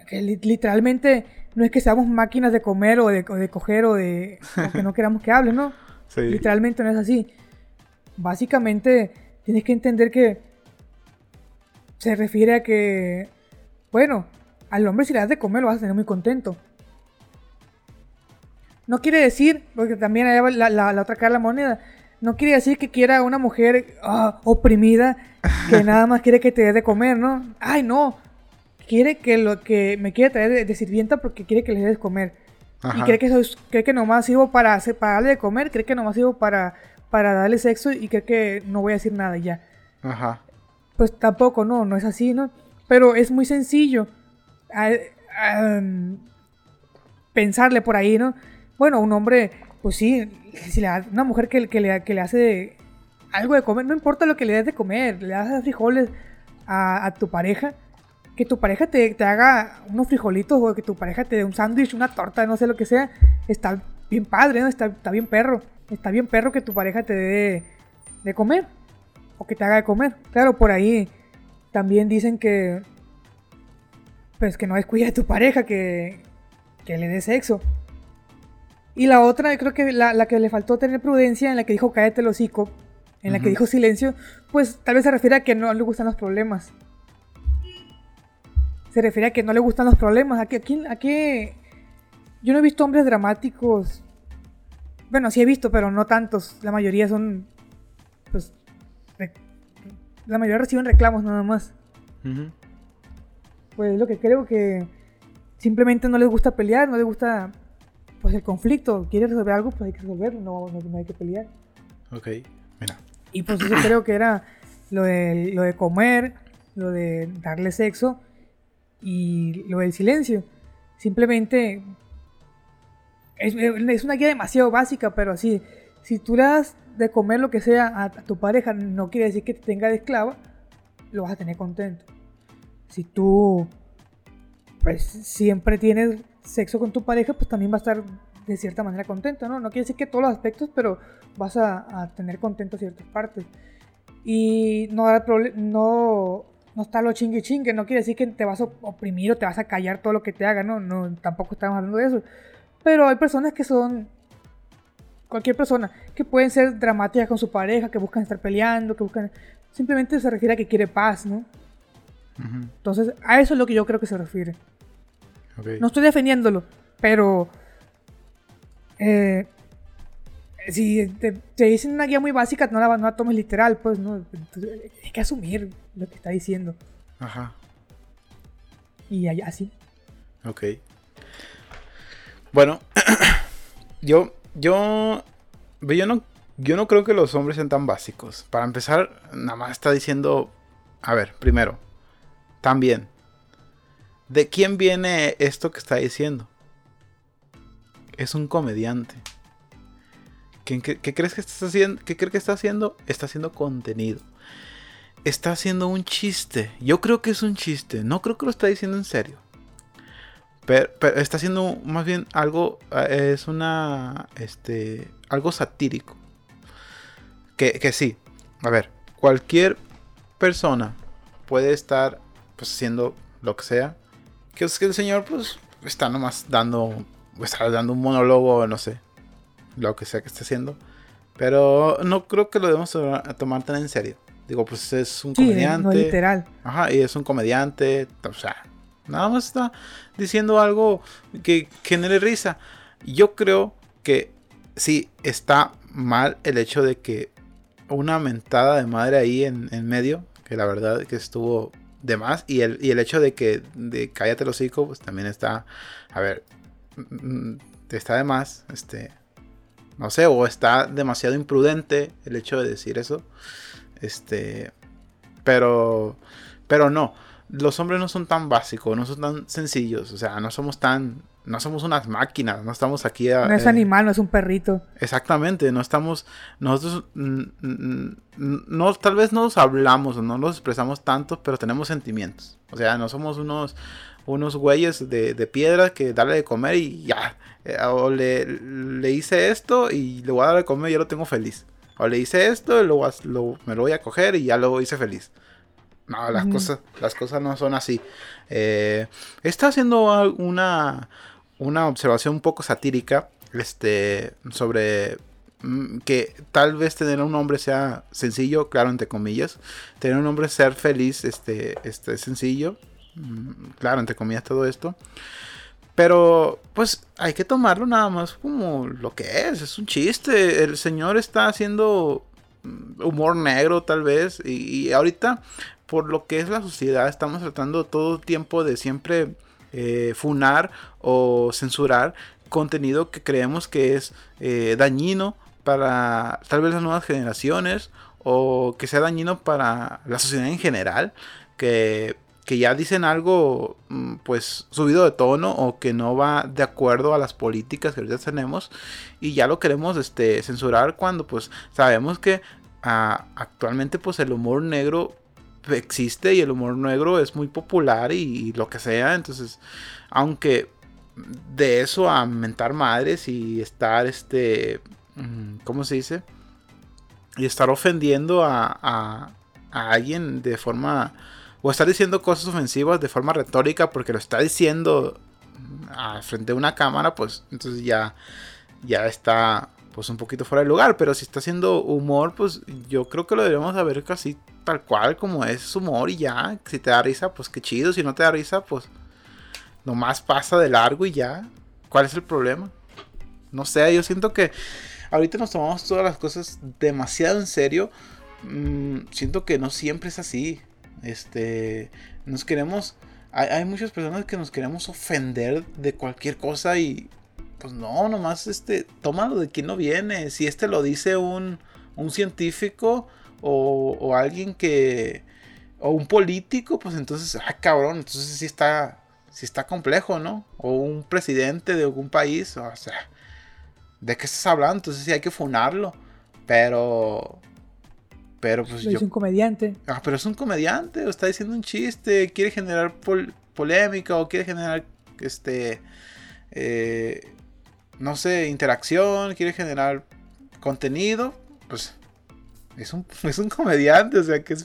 que li- literalmente no es que seamos máquinas de comer o de, o de coger o de o que no queramos que hable, ¿no? Sí. Literalmente no es así. Básicamente tienes que entender que se refiere a que, bueno, al hombre si le das de comer lo vas a tener muy contento. No quiere decir, porque también hay la, la- la otra cara de la moneda, no quiere decir que quiera una mujer ah, oprimida que nada más quiere que te dé de comer, ¿no? Ay, no. Quiere que lo que me quiere traer de, de sirvienta porque quiere que le des de comer. Y cree que, soy- cree que nomás sirvo para, hacer, para darle de comer, cree que nomás sirvo para, para darle sexo y cree que no voy a decir nada y ya. Ajá. Pues tampoco, no, no es así, ¿no? Pero es muy sencillo pensarle por ahí, ¿no? Bueno, un hombre, pues sí, si le da- una mujer que, que le, que le hace algo de comer, no importa lo que le des de comer, le das frijoles a, a tu pareja, que tu pareja te, te haga unos frijolitos o que tu pareja te dé un sándwich, una torta, no sé lo que sea, está bien padre, ¿no? Está, está bien perro. Está bien perro que tu pareja te dé de comer o que te haga de comer. Claro, por ahí también dicen que pues que no descuida a tu pareja, que, que le dé sexo. Y la otra, creo que la, que le faltó tener prudencia, en la que dijo cállate el hocico, en la que dijo silencio, pues tal vez se refiere a que no le gustan los problemas. Se refiere a que no le gustan los problemas. ¿A qué, a qué? Yo no he visto hombres dramáticos. Bueno, sí he visto, pero no tantos. La mayoría son. Pues. La mayoría reciben reclamos nada más. Pues lo que creo que. Simplemente no les gusta pelear, no les gusta. Pues el conflicto. Quiere resolver algo, pues hay que resolverlo, no, no, hay que pelear. Ok, mira. Y pues eso creo que era lo de, lo de comer, lo de darle sexo y lo del silencio. Simplemente es, una guía demasiado básica, pero así, si tú le das de comer lo que sea a, tu pareja, no quiere decir que te tenga de esclava, lo vas a tener contento. Si tú, pues, siempre tienes sexo con tu pareja, pues también va a estar de cierta manera contento, ¿no? No quiere decir que todos los aspectos, pero vas a, tener contento ciertas partes. Y no, no, no está lo chingue chingue, no quiere decir que te vas a oprimir o te vas a callar todo lo que te haga, no, no, tampoco estamos hablando de eso. Pero hay personas que son. Cualquier persona que pueden ser dramáticas con su pareja, que buscan estar peleando, que buscan. Simplemente se refiere a que quiere paz, ¿no? Entonces, a eso es lo que yo creo que se refiere. No estoy defendiéndolo, pero. Eh, si te, dicen una guía muy básica, no la, no la tomes literal, pues, ¿no? hay que asumir lo que está diciendo. Ajá. Y así. Ok. Bueno, yo, yo, yo no, yo no creo que los hombres sean tan básicos. Para empezar, nada más está diciendo, a ver, primero, también, ¿de quién viene esto que está diciendo? Es un comediante. ¿Qué, crees que está haciendo? ¿Qué cree que está haciendo? Está haciendo contenido. Está haciendo un chiste. Yo creo que es un chiste. No creo que lo está diciendo en serio. Pero, está haciendo más bien algo, eh, es una, este, algo satírico. Que, que sí, a ver, cualquier persona puede estar pues haciendo lo que sea. Que es que el señor pues está nomás dando, está dando un monólogo, no sé, lo que sea que esté haciendo. Pero no creo que lo debemos tomar tan en serio. Digo, pues es un comediante. literal. Ajá, y es un comediante. O sea, Nada más está diciendo algo que genere risa. Yo creo que sí está mal el hecho de que una mentada de madre ahí en, medio, que la verdad que estuvo de más. Y el, el hecho de que de cállate los hocico, pues también está, a ver, mm, está de más, este, no sé, o está demasiado imprudente el hecho de decir eso. Este, pero, pero no los hombres no son tan básicos, no son tan sencillos, o sea, no somos tan, no somos unas máquinas, no estamos aquí a... No es animal, no es un perrito. Exactamente, no estamos, nosotros, no, tal vez no nos hablamos, no nos expresamos tanto, pero tenemos sentimientos, o sea, no somos unos, unos güeyes de, piedra que darle de comer y ya, eh, o le, le, hice esto y le voy a dar de comer y ya lo tengo feliz. O le hice esto y lo, me lo voy a coger y ya lo hice feliz. No, las, cosas, las cosas no son así. Eh, está haciendo una, una observación un poco satírica este, sobre mm, que tal vez tener un hombre sea sencillo, claro, entre comillas. Tener un hombre ser feliz este, este, sencillo, mm, claro, entre comillas todo esto. Pero pues hay que tomarlo nada más como lo que es, es un chiste. El señor está haciendo mm, humor negro tal vez y ahorita por lo que es la sociedad, estamos tratando todo el tiempo de siempre eh, funar o censurar contenido que creemos que es eh, dañino para tal vez las nuevas generaciones o que sea dañino para la sociedad en general, que, que ya dicen algo mm, pues subido de tono o que no va de acuerdo a las políticas que ahorita tenemos y ya lo queremos este, censurar cuando pues sabemos que ah, actualmente pues el humor negro existe y el humor negro es muy popular y, lo que sea. Entonces, aunque de eso a mentar madres y estar este mm, ¿cómo se dice? Y estar ofendiendo a, alguien de forma, o estar diciendo cosas ofensivas de forma retórica porque lo está diciendo a frente a una cámara, pues entonces ya, ya está pues un poquito fuera de lugar. Pero si está haciendo humor, pues yo creo que lo deberíamos saber casi tal cual como es humor y ya. Si te da risa, pues qué chido. Si no te da risa, pues nomás pasa de largo y ya. ¿Cuál es el problema? No sé, yo siento que ahorita nos tomamos todas las cosas demasiado en serio. Mm, siento que no siempre es así. Este, nos queremos hay, muchas personas que nos queremos ofender de cualquier cosa y pues no, nomás este, tómalo de quien no viene. Si este lo dice un, un científico o, o, alguien que... o un político, pues entonces, ah, cabrón, entonces sí está, sí está complejo, ¿no? O un presidente de algún país, o sea, ¿de qué estás hablando? Entonces sí hay que funarlo. Pero pero pues Es un comediante. Ah, pero es un comediante, o está diciendo un chiste, quiere generar polémica o quiere generar, este, eh, no sé, interacción, quiere generar contenido, pues es un, es un comediante, o sea, ¿qué,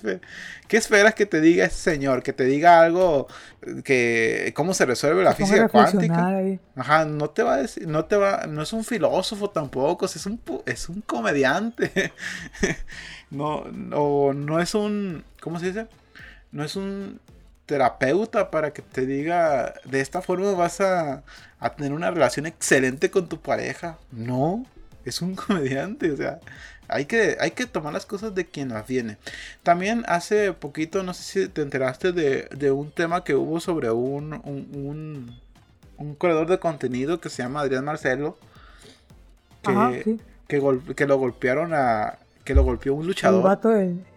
¿qué, esperas que te diga ese señor? Que te diga algo que cómo se resuelve la física cuántica. Ajá, no te va a decir, no te va, no es un filósofo tampoco, es un, es un comediante. no, no, no es un, ¿cómo se dice? No es un terapeuta para que te diga, de esta forma vas a, a tener una relación excelente con tu pareja. No, es un comediante, o sea, hay que, hay que tomar las cosas de quien las viene. También hace poquito, no sé si te enteraste de, de un tema que hubo sobre un, un, un, creador de contenido que se llama Adrián Marcelo. Que, que, lo golpearon a, que lo golpeó un luchador.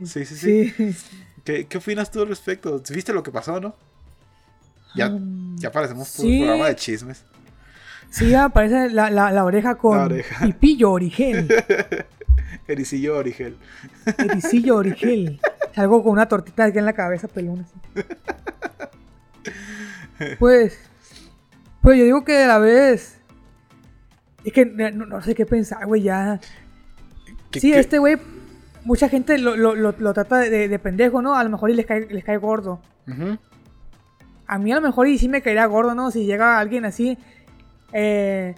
Sí, sí, sí. ¿Qué, ¿Qué, opinas tú al respecto? ¿Viste lo que pasó, no? Ya, um, ya parecemos un programa de chismes. Sí, aparece la, la, la oreja con la pipillo origel. Ericillo origel. Ericillo origel. Algo con una tortita aquí en la cabeza, pelón así. Pues, pues yo digo que a la vez. Es que no, no sé qué pensar, güey, ya. Sí, este güey, mucha gente lo, lo, lo, trata de, de, pendejo, ¿no? A lo mejor y les cae, les cae gordo. A mí a lo mejor y sí me caería gordo, ¿no? Si llega alguien así. Eh,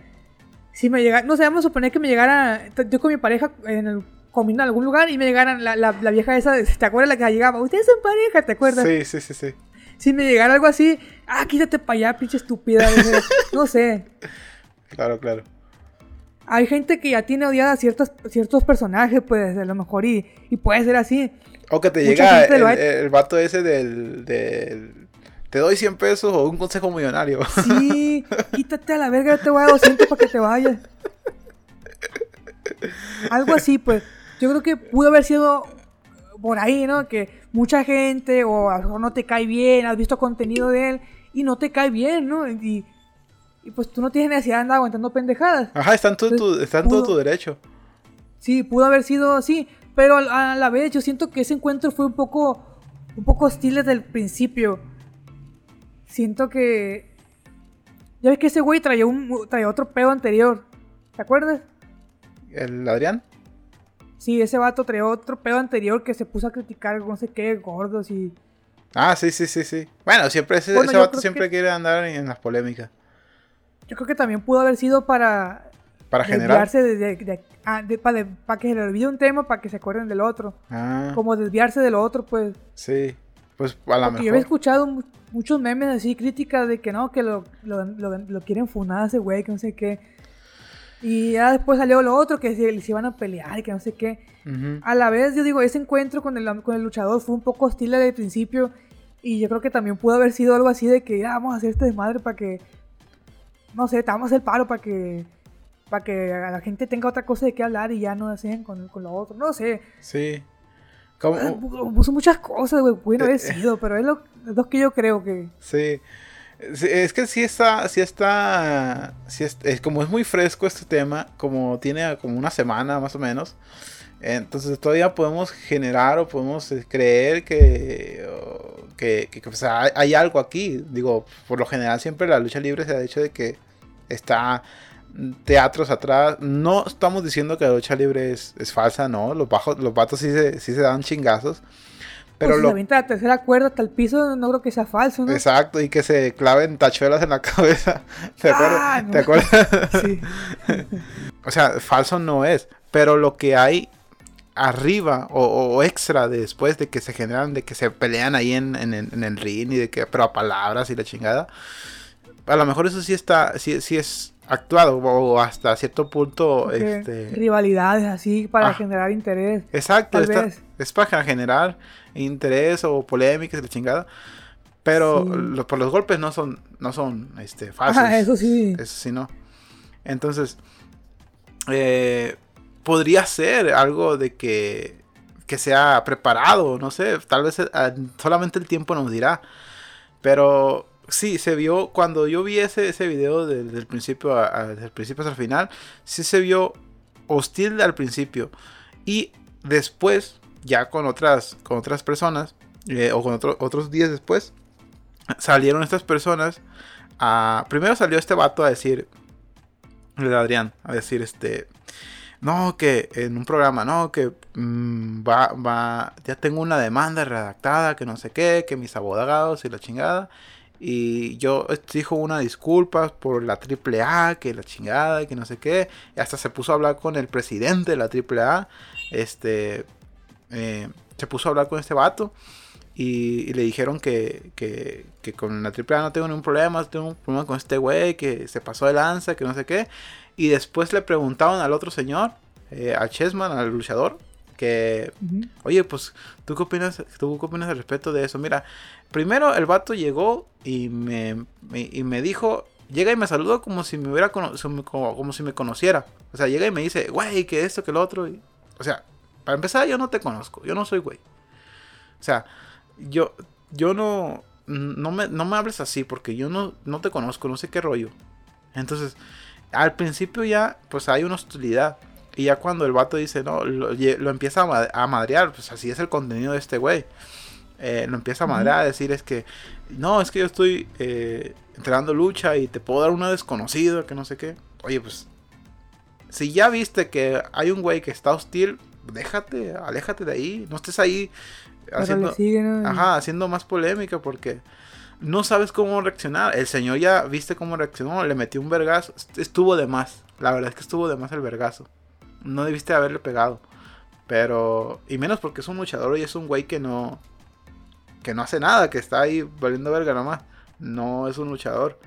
si me llega, no sé, vamos a suponer que me llegara, yo con mi pareja en el, comiendo en algún lugar y me llegaran la, la, la, vieja esa, ¿te acuerdas la que llegaba? Ustedes son pareja, ¿te acuerdas? Sí, sí, sí, sí. Si me llegara algo así, ah, quítate para allá, pinche estúpida. no sé. Claro, claro hay gente que ya tiene odiada ciertos, ciertos personajes, pues a lo mejor, y, y puede ser así. O que te llega el, vato ese del, Te doy 100 pesos o un consejo millonario. Sí, quítate a la verga, te voy a dar 200 para que te vayas. Algo así, pues. Yo creo que pudo haber sido por ahí, ¿no? Que mucha gente, o a lo mejor no te cae bien, has visto contenido de él y no te cae bien, ¿no? Y y pues tú no tienes necesidad de andar aguantando pendejadas. Ajá, está en, todo tu derecho. Sí, pudo haber sido así. Pero a la vez yo siento que ese encuentro fue un poco, un poco hostil desde el principio. Siento que... Ya ves que ese güey traía, un, traía otro pedo anterior. ¿Te acuerdas? ¿El Adrián? Sí, ese vato traía otro pedo anterior que se puso a criticar no sé qué, gordos y... Ah, sí, sí, sí, sí. Bueno, siempre ese, vato siempre quiere andar en las polémicas. Yo creo que también pudo haber sido para... Para generar... De, ah, para, que se le olvide un tema, para que se acuerden del otro. Ah. Como desviarse del otro, pues. Sí, pues a lo mejor. Yo he escuchado muchos memes así, críticas de que no, que lo, lo, lo, quieren funar a ese güey, que no sé qué. Y ya después salió lo otro, que se, se iban a pelear que no sé qué. A la vez, yo digo, ese encuentro con el, con el luchador fue un poco hostil desde el principio. Y yo creo que también pudo haber sido algo así de que ya vamos a hacer este desmadre para que no sé, te vamos a hacer paro para que para que la gente tenga otra cosa de qué hablar y ya no hacen con, con lo otro. No sé. Sí. ¿Cómo? Puso muchas cosas, güey. Pueden haber eh, sido, pero es lo, es lo, que yo creo que. Sí. Es que sí está, sí está, sí es, como es muy fresco este tema, como tiene como una semana más o menos, entonces todavía podemos generar o podemos eh, creer que, que, que, hay, algo aquí. Digo, por lo general siempre la lucha libre se ha dicho de que está teatros atrás. No estamos diciendo que la lucha libre es, falsa, no. Los, bajos, los vatos sí se, sí se dan chingazos. Pero pues lo... si la tercera cuerda hasta el piso, no creo que sea falso, ¿no? Exacto, y que se claven tachuelas en la cabeza. ¿Te acuerdas? Ah, ¿Te acuerdas? Sí. o sea, falso no es. Pero lo que hay arriba o, extra después de que se generan, de que se pelean ahí en, el ring y de que, pero a palabras y la chingada. A lo mejor eso sí está, sí, sí es actuado o hasta cierto punto este... rivalidades así para ah. generar interés exacto es para generar interés o polémicas la chingada pero por los golpes no son no son este ah, eso sí. Eso sí no. Entonces eh, podría ser algo de que que sea preparado no sé tal vez eh, solamente el tiempo nos dirá pero sí, se vio, cuando yo vi ese, ese video desde el principio, principio hasta el final, sí se vio hostil al principio. Y después, ya con otras, con otras personas, eh, o con otros días después, salieron estas personas a... Primero salió este vato a decir, el Adrián, a decir este... No, que en un programa, no, que mm, va, va, ya tengo una demanda redactada, que no sé qué, que mis abogados y la chingada. Y yo dijo una disculpa por la AAA, que la chingada, que no sé qué. Hasta se puso a hablar con el presidente de la AAA. Este. Eh, se puso a hablar con este vato. Y, le dijeron que, que, que, con la AAA no tengo ningún problema. Tengo un problema con este güey que se pasó de lanza, que no sé qué. Y después le preguntaban al otro señor, eh, a Chessman, al luchador, que, oye, pues, ¿tú qué opinas, tú qué opinas al respecto de eso? Mira, primero el vato llegó y me, y me dijo, llega y me saludó como si me hubiera como, como, si me conociera. O sea, llega y me dice, güey, que esto, que lo otro. o sea, para empezar, yo no te conozco, yo no soy güey. O sea, yo, yo no, no me, no me hables así porque yo no, no te conozco, no sé qué rollo. Entonces, al principio ya, pues hay una hostilidad. Y ya cuando el vato dice, no, lo, empieza a, madrear, pues así es el contenido de este güey. Eh, lo empieza a madrear, a decir es que, no, es que yo estoy eh, entrenando lucha y te puedo dar una desconocida, que no sé qué. Oye, pues, si ya viste que hay un güey que está hostil, déjate, aléjate de ahí, no estés ahí haciendo, ajá, haciendo más polémica porque no sabes cómo reaccionar. El señor ya viste cómo reaccionó, le metió un vergazo, estuvo de más. La verdad es que estuvo de más el vergazo no debiste haberle pegado. Pero, y menos porque es un luchador y es un güey que no, que no hace nada, que está ahí valiendo verga nomás. No es un luchador.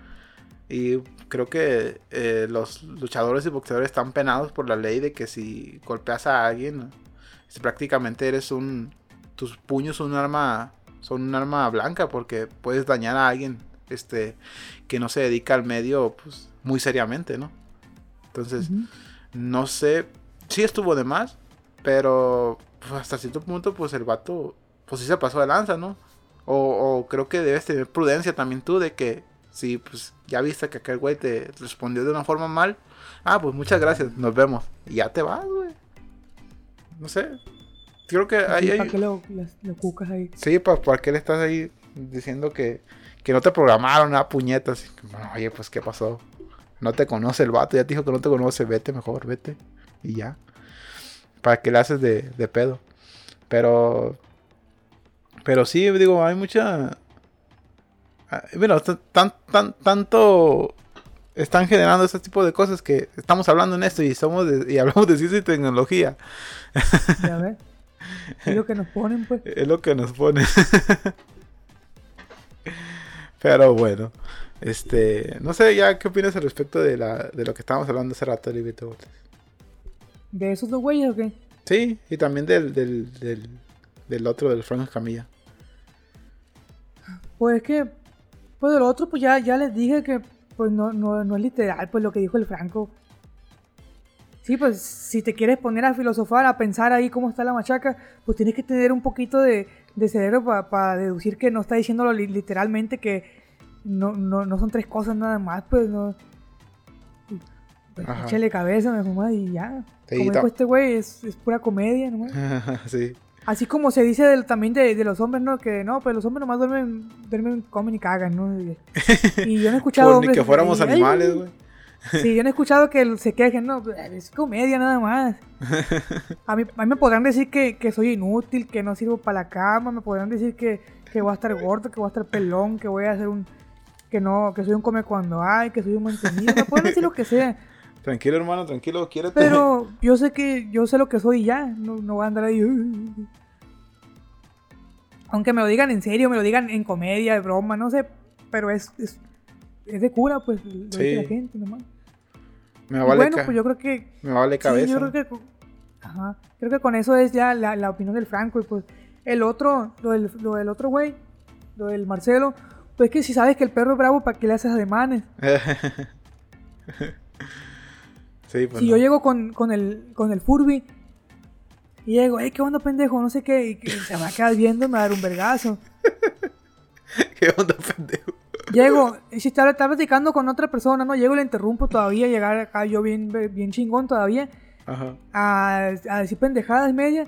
Y creo que eh, los luchadores y boxeadores están penados por la ley de que si golpeas a alguien, si prácticamente eres un, tus puños son un arma, son un arma blanca porque puedes dañar a alguien, este, que no se dedica al medio, pues, muy seriamente, ¿no? Entonces, no sé sí estuvo de más, pero pues, hasta cierto punto, pues el vato, pues sí se pasó de lanza, ¿no? O, creo que debes tener prudencia también tú de que si pues ya viste que aquel güey te respondió de una forma mal, ah, pues muchas gracias, nos vemos. Y ya te vas, güey. No sé. Creo que ahí hay... ¿Para qué lo, cucas ahí? Sí, ¿para, qué le estás ahí diciendo que, que no te programaron a puñetas? oye, pues ¿qué pasó? No te conoce el vato, ya te dijo que no te conoce, vete mejor, vete y ya. ¿Para qué le haces de, de pedo? Pero. Pero sí, digo, hay mucha. Ah, bueno, tan, tan, tanto están generando este tipo de cosas que estamos hablando en esto y somos y hablamos de ciencia y tecnología. Ya ves. Es lo que nos ponen, pues. Es lo que nos ponen. Pero bueno, este, no sé ya qué opinas al respecto de, la, de lo que estábamos hablando hace rato, Livito. ¿De esos dos güeyes o qué? Sí, y también del, del, del, del otro, del Frank Camilla. Pues es que, pues del otro, pues ya, ya les dije que pues no, no, no es literal, pues lo que dijo el Franco. Sí, pues si te quieres poner a filosofar, a pensar ahí cómo está la machaca, pues tienes que tener un poquito de, de cerebro para deducir que no está diciéndolo literalmente, que no, no, no son tres cosas nada más, pues no. Pues, échale cabeza, mamá, y ya. Como dijo este güey, es, es, pura comedia nomás. sí. Así como se dice también de, de, los hombres, ¿no? Que no, pues los hombres nomás duermen, duermen comen y cagan, ¿no? Y, yo no he escuchado. Ni que fuéramos animales, güey. Sí, yo no he escuchado que se quejen, no, es comedia nada más. A mí, a mí me podrán decir que, que, soy inútil, que no sirvo para la cama, me podrán decir que, que, voy a estar gordo, que voy a estar pelón, que voy a hacer un... que no, que soy un come cuando hay, que soy un mantenido, me pueden decir lo que sea. Tranquilo, hermano, tranquilo, quiérete. Pero yo sé que yo sé lo que soy ya, no, no voy a andar ahí... Aunque me lo digan en serio, me lo digan en comedia, de broma, no sé, pero es, es, es de cura, pues, lo dice la gente nomás. Me vale bueno, pues yo creo que... Me vale cabeza. Sí, yo creo que... Ajá, creo que con eso es ya la, la opinión del Franco y pues el otro, lo del, lo del otro güey, lo del Marcelo, pues que si sabes que el perro es bravo, ¿para qué le haces ademanes? sí, pues si yo llego con, con, el, con el Furby y llego, hey, ¿qué onda, pendejo? No sé qué. Y se me va a quedar viendo me va a dar un vergazo. ¿Qué onda, pendejo? Llego, y si está, está, platicando con otra persona, ¿no? Llego y le interrumpo todavía, llegar acá yo bien, bien chingón todavía. Ajá. A, a decir pendejadas media.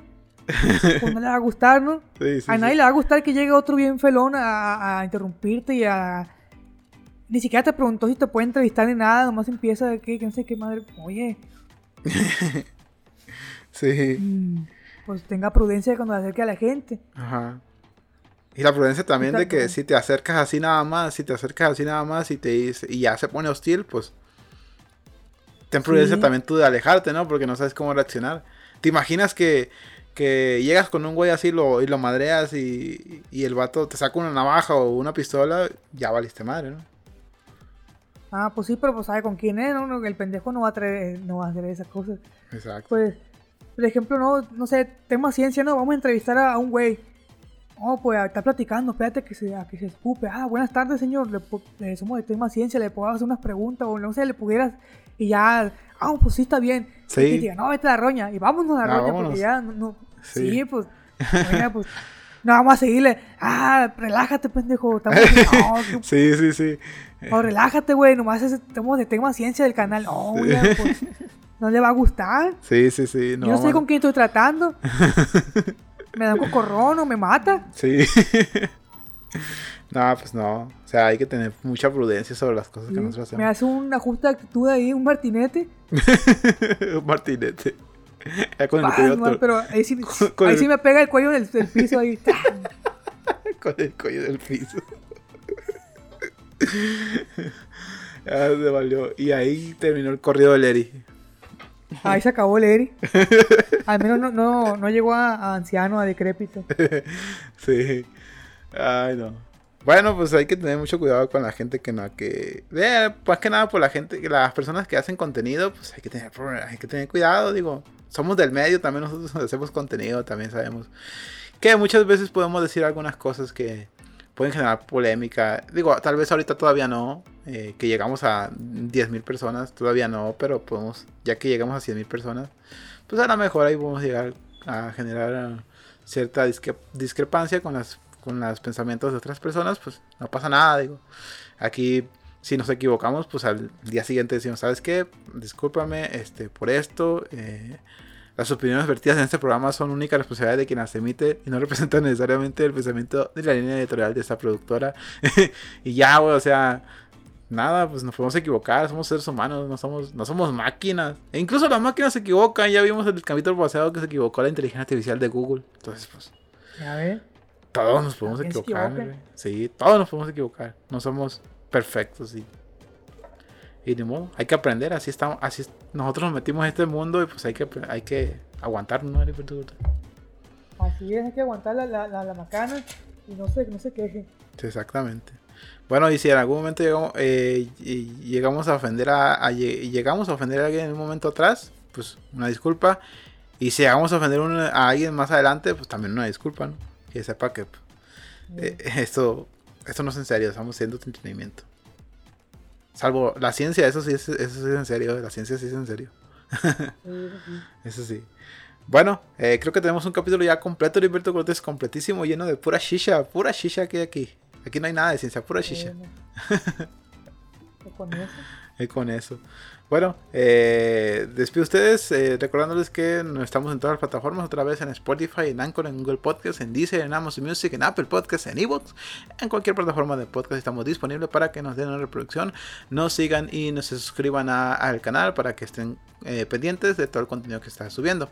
Pues no le va a gustar, ¿no? Sí, sí, a nadie sí. le va a gustar que llegue otro bien felón a, a, interrumpirte y a... Ni siquiera te preguntó si te puede entrevistar ni nada, nomás empieza de que, que no sé qué madre... Oye, Sí. mm, pues tenga prudencia cuando se acerque a la gente. Ajá. Y la prudencia también de que si te acercas así nada más, si te acercas así nada más y te dice, y ya se pone hostil, pues ten prudencia Sí. también tú de alejarte, ¿no? Porque no sabes cómo reaccionar. ¿Te imaginas que, que llegas con un güey así lo, y lo madreas y, y el vato te saca una navaja o una pistola? Ya valiste madre, ¿no? Ah, pues sí, pero pues sabe con quién es, ¿no? El pendejo no va a traer, no va a hacer esas cosas. Exacto. Pues, por ejemplo, no, no sé, tema ciencia, ¿no? Vamos a entrevistar a, a un güey. Oh, pues está platicando, espérate que se, a que se escupe. Ah, buenas tardes, señor. Le, le somos de tema ciencia, le puedo hacer unas preguntas o no sé, le pudieras. Y ya, ah, pues sí está bien. Sí. Y diga, no, vete a la roña. Y vámonos a la Ah, roña vámonos. porque ya, no, no- Sí. sí. pues, pues, no vamos a seguirle. Ah, relájate, pendejo. Estamos, no, que- Sí, sí, sí. no, relájate, güey. Nomás es- estamos de tema ciencia del canal. No, güey, pues, no le va a gustar. Sí, sí, sí. No, Yo no sé con quién estoy tratando. me da un cocorrón o me mata. Sí. no, pues no. O sea, hay que tener mucha prudencia sobre las cosas que Sí, nosotros Me hacemos. hace un ajuste de actitud ahí, un martinete. Un martinete. Con el cuello man, otro- pero ahí sí, con ahí el- sí me pega el cuello del, del piso ahí. con el cuello del piso. ya se valió. Y ahí terminó el corrido del Eri. Ahí se acabó el Eri. Al menos no, no, no llegó a, a anciano, a decrépito. Sí. Ay, no. Bueno, pues hay que tener mucho cuidado con la gente que no, que... eh, más que nada por la gente, las personas que hacen contenido, pues hay que tener, hay que tener cuidado, digo. Somos del medio, también nosotros hacemos contenido, también sabemos que muchas veces podemos decir algunas cosas que pueden generar polémica. Digo, tal vez ahorita todavía no, eh, que llegamos a 10.000 personas, todavía no, pero podemos, ya que llegamos a 100.000 personas, pues a lo mejor ahí podemos llegar a generar cierta discre- discrepancia con las con los pensamientos de otras personas, pues no pasa nada, digo. Aquí si nos equivocamos, pues al día siguiente decimos, ¿sabes qué? Discúlpame este, por esto. eh, las opiniones vertidas en este programa son única responsabilidad de quien las emite y no representan necesariamente el pensamiento de la línea editorial de esta productora. y ya, güey, o sea, nada, pues nos podemos equivocar, somos seres humanos, no somos, no somos máquinas. E incluso las máquinas se equivocan, ya vimos el capítulo pasado que se equivocó la inteligencia artificial de Google. Entonces, pues, Ya ves. todos nos podemos equivocar. güey. Sí, todos nos podemos equivocar. No somos perfectos y. Y ni modo, hay que aprender, así estamos, así nosotros nos metimos en este mundo y pues hay que hay que aguantar, ¿no? Así es, hay que aguantar la, la, la, la macana y no se, no se queje. Sí, exactamente. Bueno, y si en algún momento llegamos, eh, llegamos a ofender a, a llegamos a ofender a alguien en un momento atrás, pues una disculpa. Y si llegamos a ofender a alguien más adelante, pues también una disculpa, ¿no? Que sepa que pues, eh, esto, esto no es en serio, estamos haciendo entretenimiento. Salvo la ciencia, eso sí, es, eso sí es en serio, la ciencia sí es en serio. Eso sí. Bueno, eh, creo que tenemos un capítulo ya completo de Heriberto Cortés, completísimo, lleno de pura shisha, pura shisha que hay aquí. Aquí no hay nada de ciencia, pura shisha. Bueno. Pues con eso. Y con eso. Bueno, eh, despido ustedes eh, recordándoles que estamos en todas las plataformas, otra vez en Spotify, en Anchor, en Google Podcast, en Deezer, en Amazon Music, en Apple Podcast, en Evox, en cualquier plataforma de podcast estamos disponibles para que nos den una reproducción, nos sigan y nos suscriban al canal para que estén eh, pendientes de todo el contenido que está subiendo.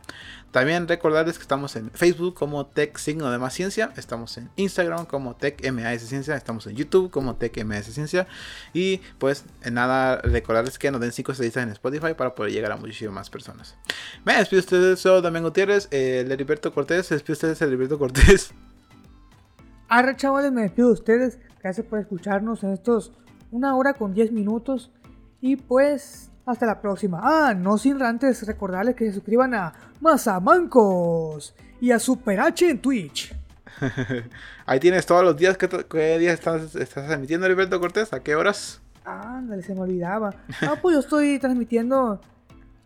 También recordarles que estamos en Facebook como Tech Signo de Más Ciencia, estamos en Instagram como Tech MAS Ciencia, estamos en YouTube como Tech MAS Ciencia y pues nada recordarles que nos den 5 estrellas en Spotify para poder llegar a muchísimas más personas. Me despido ustedes, soy Damián Gutiérrez, eh, Heriberto Cortés, despido ustedes, Heriberto Cortés. Arre chavales, me despido de ustedes, gracias por escucharnos en estos una hora con 10 minutos y pues hasta la próxima. Ah, no sin antes recordarles que se suscriban a Mazamancos y a Super H en Twitch. Ahí tienes todos los días. ¿Qué, días estás, estás transmitiendo, Heriberto Cortés? ¿A qué horas? Ándale, se me olvidaba. Ah, pues yo estoy transmitiendo.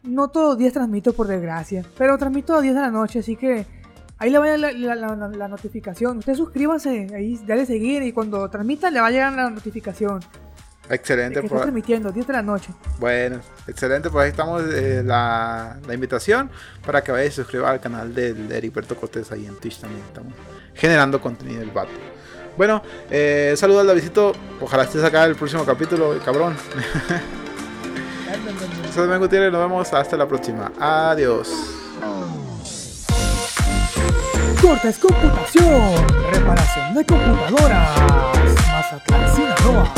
No todos los días transmito, por desgracia. Pero transmito a 10 de la noche, así que. Ahí le va a llegar la, notificación. Usted suscríbase, ahí dale seguir y cuando transmita le va a llegar la notificación. Excelente. Que transmitiendo, 10 de la noche. Bueno, excelente. Pues ahí estamos eh, la, la, invitación para que vaya a suscribir al canal de, de Heriberto Cortés ahí en Twitch también. Estamos generando contenido del vato. Bueno, eh, saludos al Davidito. Ojalá estés acá el próximo capítulo, cabrón. Soy Domingo Gutiérrez, nos vemos hasta la próxima. Adiós. Cortes Computación, reparación de computadoras, Mazatlán, Sinaloa.